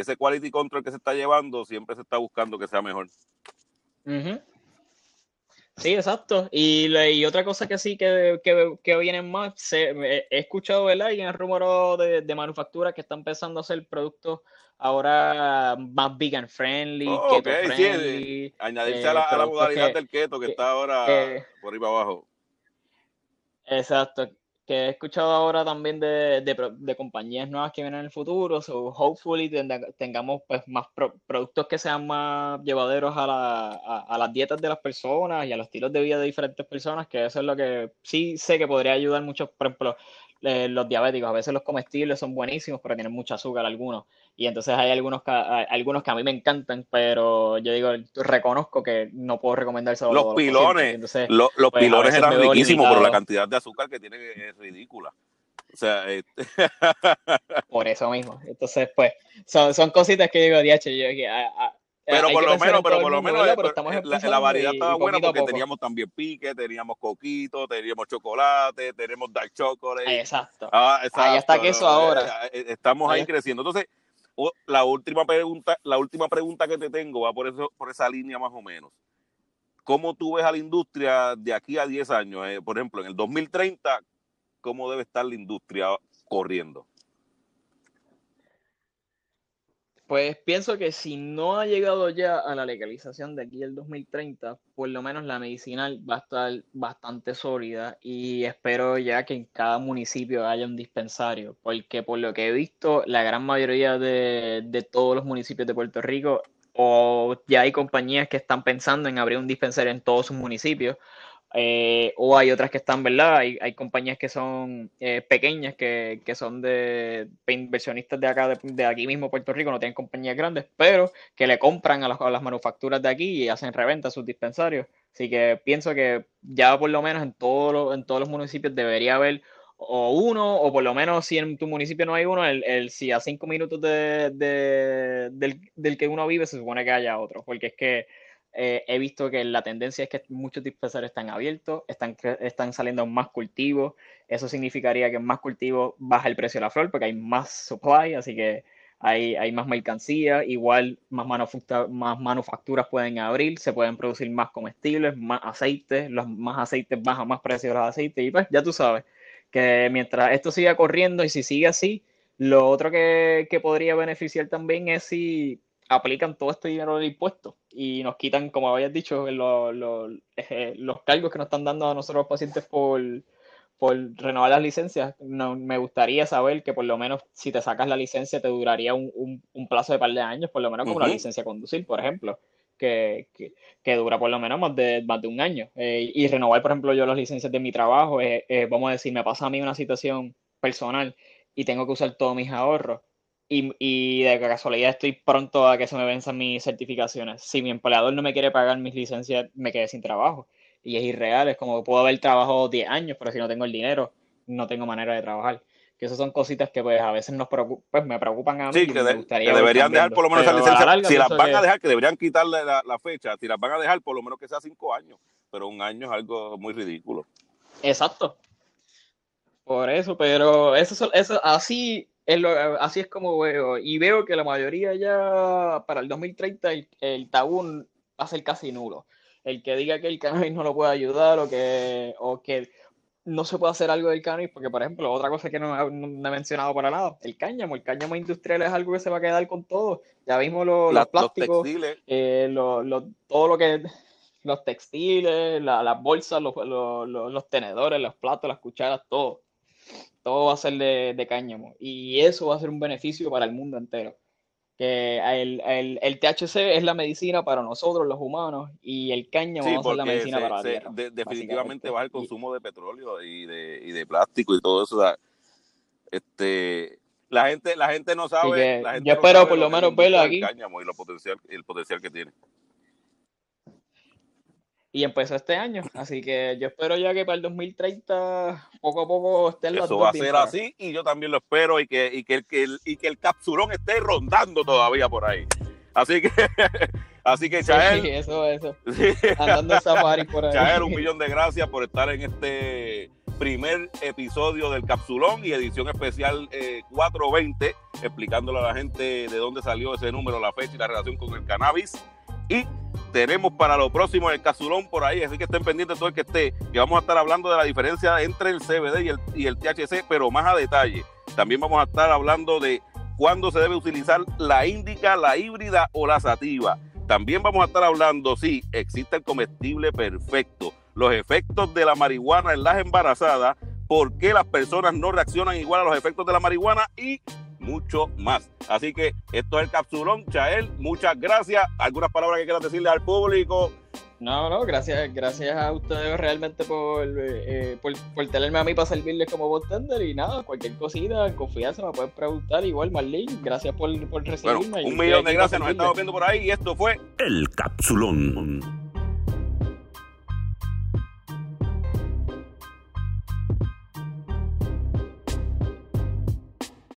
ese quality control que se está llevando siempre se está buscando que sea mejor. Sí, exacto. Y, y, otra cosa que sí que, que, que vienen más, se, he escuchado, ¿verdad? Y en el rumor de, de manufactura que están empezando a hacer productos ahora más vegan friendly, oh, keto friendly. añadirse a, la, a, la, modalidad del keto que, está ahora por ahí para abajo. Exacto. Que he escuchado ahora también de, de, compañías nuevas que vienen en el futuro. So, hopefully tengamos pues, más productos que sean más llevaderos a, la, a, a, las dietas de las personas y a los estilos de vida de diferentes personas, que eso es lo que sí sé que podría ayudar mucho. Por ejemplo, eh, los diabéticos, a veces los comestibles son buenísimos, pero tienen mucho azúcar algunos. Y entonces hay algunos que, algunos que a mí me encantan, pero yo digo, reconozco que no puedo recomendárselo. Los pilones, los, los pues, pilones eran riquísimos, pero la cantidad de azúcar que tiene es ridícula. O sea, este... por eso mismo. Entonces, pues, son, son cositas que digo, DH, yo, pero por lo menos, pero por lo menos la, variedad estaba buena porque teníamos también pique, teníamos coquito, teníamos chocolate, tenemos dark chocolate. Exacto. Ah, Ahí está queso ahora. Eh, eh, estamos ahí, creciendo. Entonces, la última pregunta, la última pregunta que te tengo va por eso, por esa línea más o menos. ¿Cómo tú ves a la industria de aquí a 10 años? Eh, por ejemplo, en el 2030, ¿cómo debe estar la industria corriendo? Pues pienso que si no ha llegado ya a la legalización de aquí el 2030, por lo menos la medicinal va a estar bastante sólida y espero ya que en cada municipio haya un dispensario, porque por lo que he visto, la gran mayoría de, de todos los municipios de Puerto Rico o ya hay compañías que están pensando en abrir un dispensario en todos sus municipios eh, o hay otras que están, ¿verdad? Hay, hay compañías que son eh, pequeñas, que, que, son de, inversionistas de acá, de, aquí mismo, Puerto Rico, no tienen compañías grandes, pero que le compran a las, a las manufacturas de aquí y hacen reventa a sus dispensarios. Así que pienso que ya por lo menos en, todo en todos los municipios debería haber o uno, o por lo menos si en tu municipio no hay uno, el, el si a cinco minutos de, de, del, del que uno vive se supone que haya otro, porque es que eh, he visto que la tendencia es que muchos dispensarios están abiertos, están, están saliendo más cultivos. Eso significaría que más cultivos baja el precio de la flor porque hay más supply, así que hay, hay más mercancía. Igual más, más manufacturas pueden abrir, se pueden producir más comestibles, más aceites. Los más aceites bajan más precio de los aceites. Y pues ya tú sabes que mientras esto siga corriendo y si sigue así, lo otro que, que podría beneficiar también es si aplican todo este dinero del impuesto y nos quitan, como habías dicho, eh, los cargos que nos están dando a nosotros los pacientes por, por renovar las licencias. No, me gustaría saber que por lo menos si te sacas la licencia te duraría un, un, plazo de par de años, por lo menos como la licencia a conducir, por ejemplo. Que, que, dura por lo menos más de, más de un año. Eh, y renovar, por ejemplo, yo las licencias de mi trabajo, eh, vamos a decir, me pasa a mí una situación personal y tengo que usar todos mis ahorros y, y, de casualidad estoy pronto a que se me venzan mis certificaciones. Si mi empleador no me quiere pagar mis licencias, me quedé sin trabajo. Y es irreal, es como puedo haber trabajado 10 años, pero si no tengo el dinero, no tengo manera de trabajar. Que esas son cositas que pues a veces nos pues, me preocupan a mí. Sí, que, deberían dejar por lo menos esa licencia. si las van a dejar, que deberían quitarle la, la, fecha. Si las van a dejar, por lo menos que sea 5 años. Pero un año es algo muy ridículo. Exacto. Por eso, pero eso, eso así así es como veo. Y veo que la mayoría ya para el 2030 el, el tabú va a ser casi nulo. El que diga que el cannabis no lo puede ayudar o que, o que no se puede hacer algo del cannabis, porque por ejemplo, otra cosa que no, he mencionado para nada, el cáñamo, el cáñamo industrial es algo que se va a quedar con todo. Ya mismo los plásticos, eh, todo lo que los textiles, las bolsas, los, los tenedores, los platos, las cucharas, todo todo va a ser de, cáñamo. Y eso va a ser un beneficio para el mundo entero. Que el, el, el, THC es la medicina para nosotros, los humanos, y el cáñamo va a ser la medicina para la tierra. definitivamente baja el consumo de petróleo y de, y de plástico y todo eso. este, la gente, la gente no sabe. La gente yo espero por lo menos verlo aquí. y lo potencial, el potencial que tiene. Y empezó este año, así que yo espero ya que para el 2030 poco a poco estén los Eso va a ser así y yo también lo espero y que, y que, el, y que el capsulón esté rondando todavía por ahí. Así que, así que Chael. Sí, eso, eso. Andando safari por ahí. Chael, un millón de gracias por estar en este primer episodio del Capsulón y edición especial 420, eh, explicándole a la gente de dónde salió ese número, la fecha y la relación con el cannabis. Y tenemos para lo próximo el Capsulón por ahí, así que estén pendientes todo el que esté, que vamos a estar hablando de la diferencia entre el CBD y el, y el THC, pero más a detalle. También vamos a estar hablando de cuándo se debe utilizar la índica, la híbrida o la sativa. También vamos a estar hablando si existe el comestible perfecto, los efectos de la marihuana en las embarazadas, por qué las personas no reaccionan igual a los efectos de la marihuana y mucho más. Así que esto es el capsulón. Chael, muchas gracias. ¿Algunas palabras que quieras decirle al público? No, no, gracias, gracias a ustedes realmente por, eh, por, por, tenerme a mí para servirles como bartender y nada, cualquier cosita, en confianza me pueden preguntar. Igual, Marlene, gracias por, por recibirme. un millón de gracias, nos estamos viendo por ahí y esto fue El Capsulón.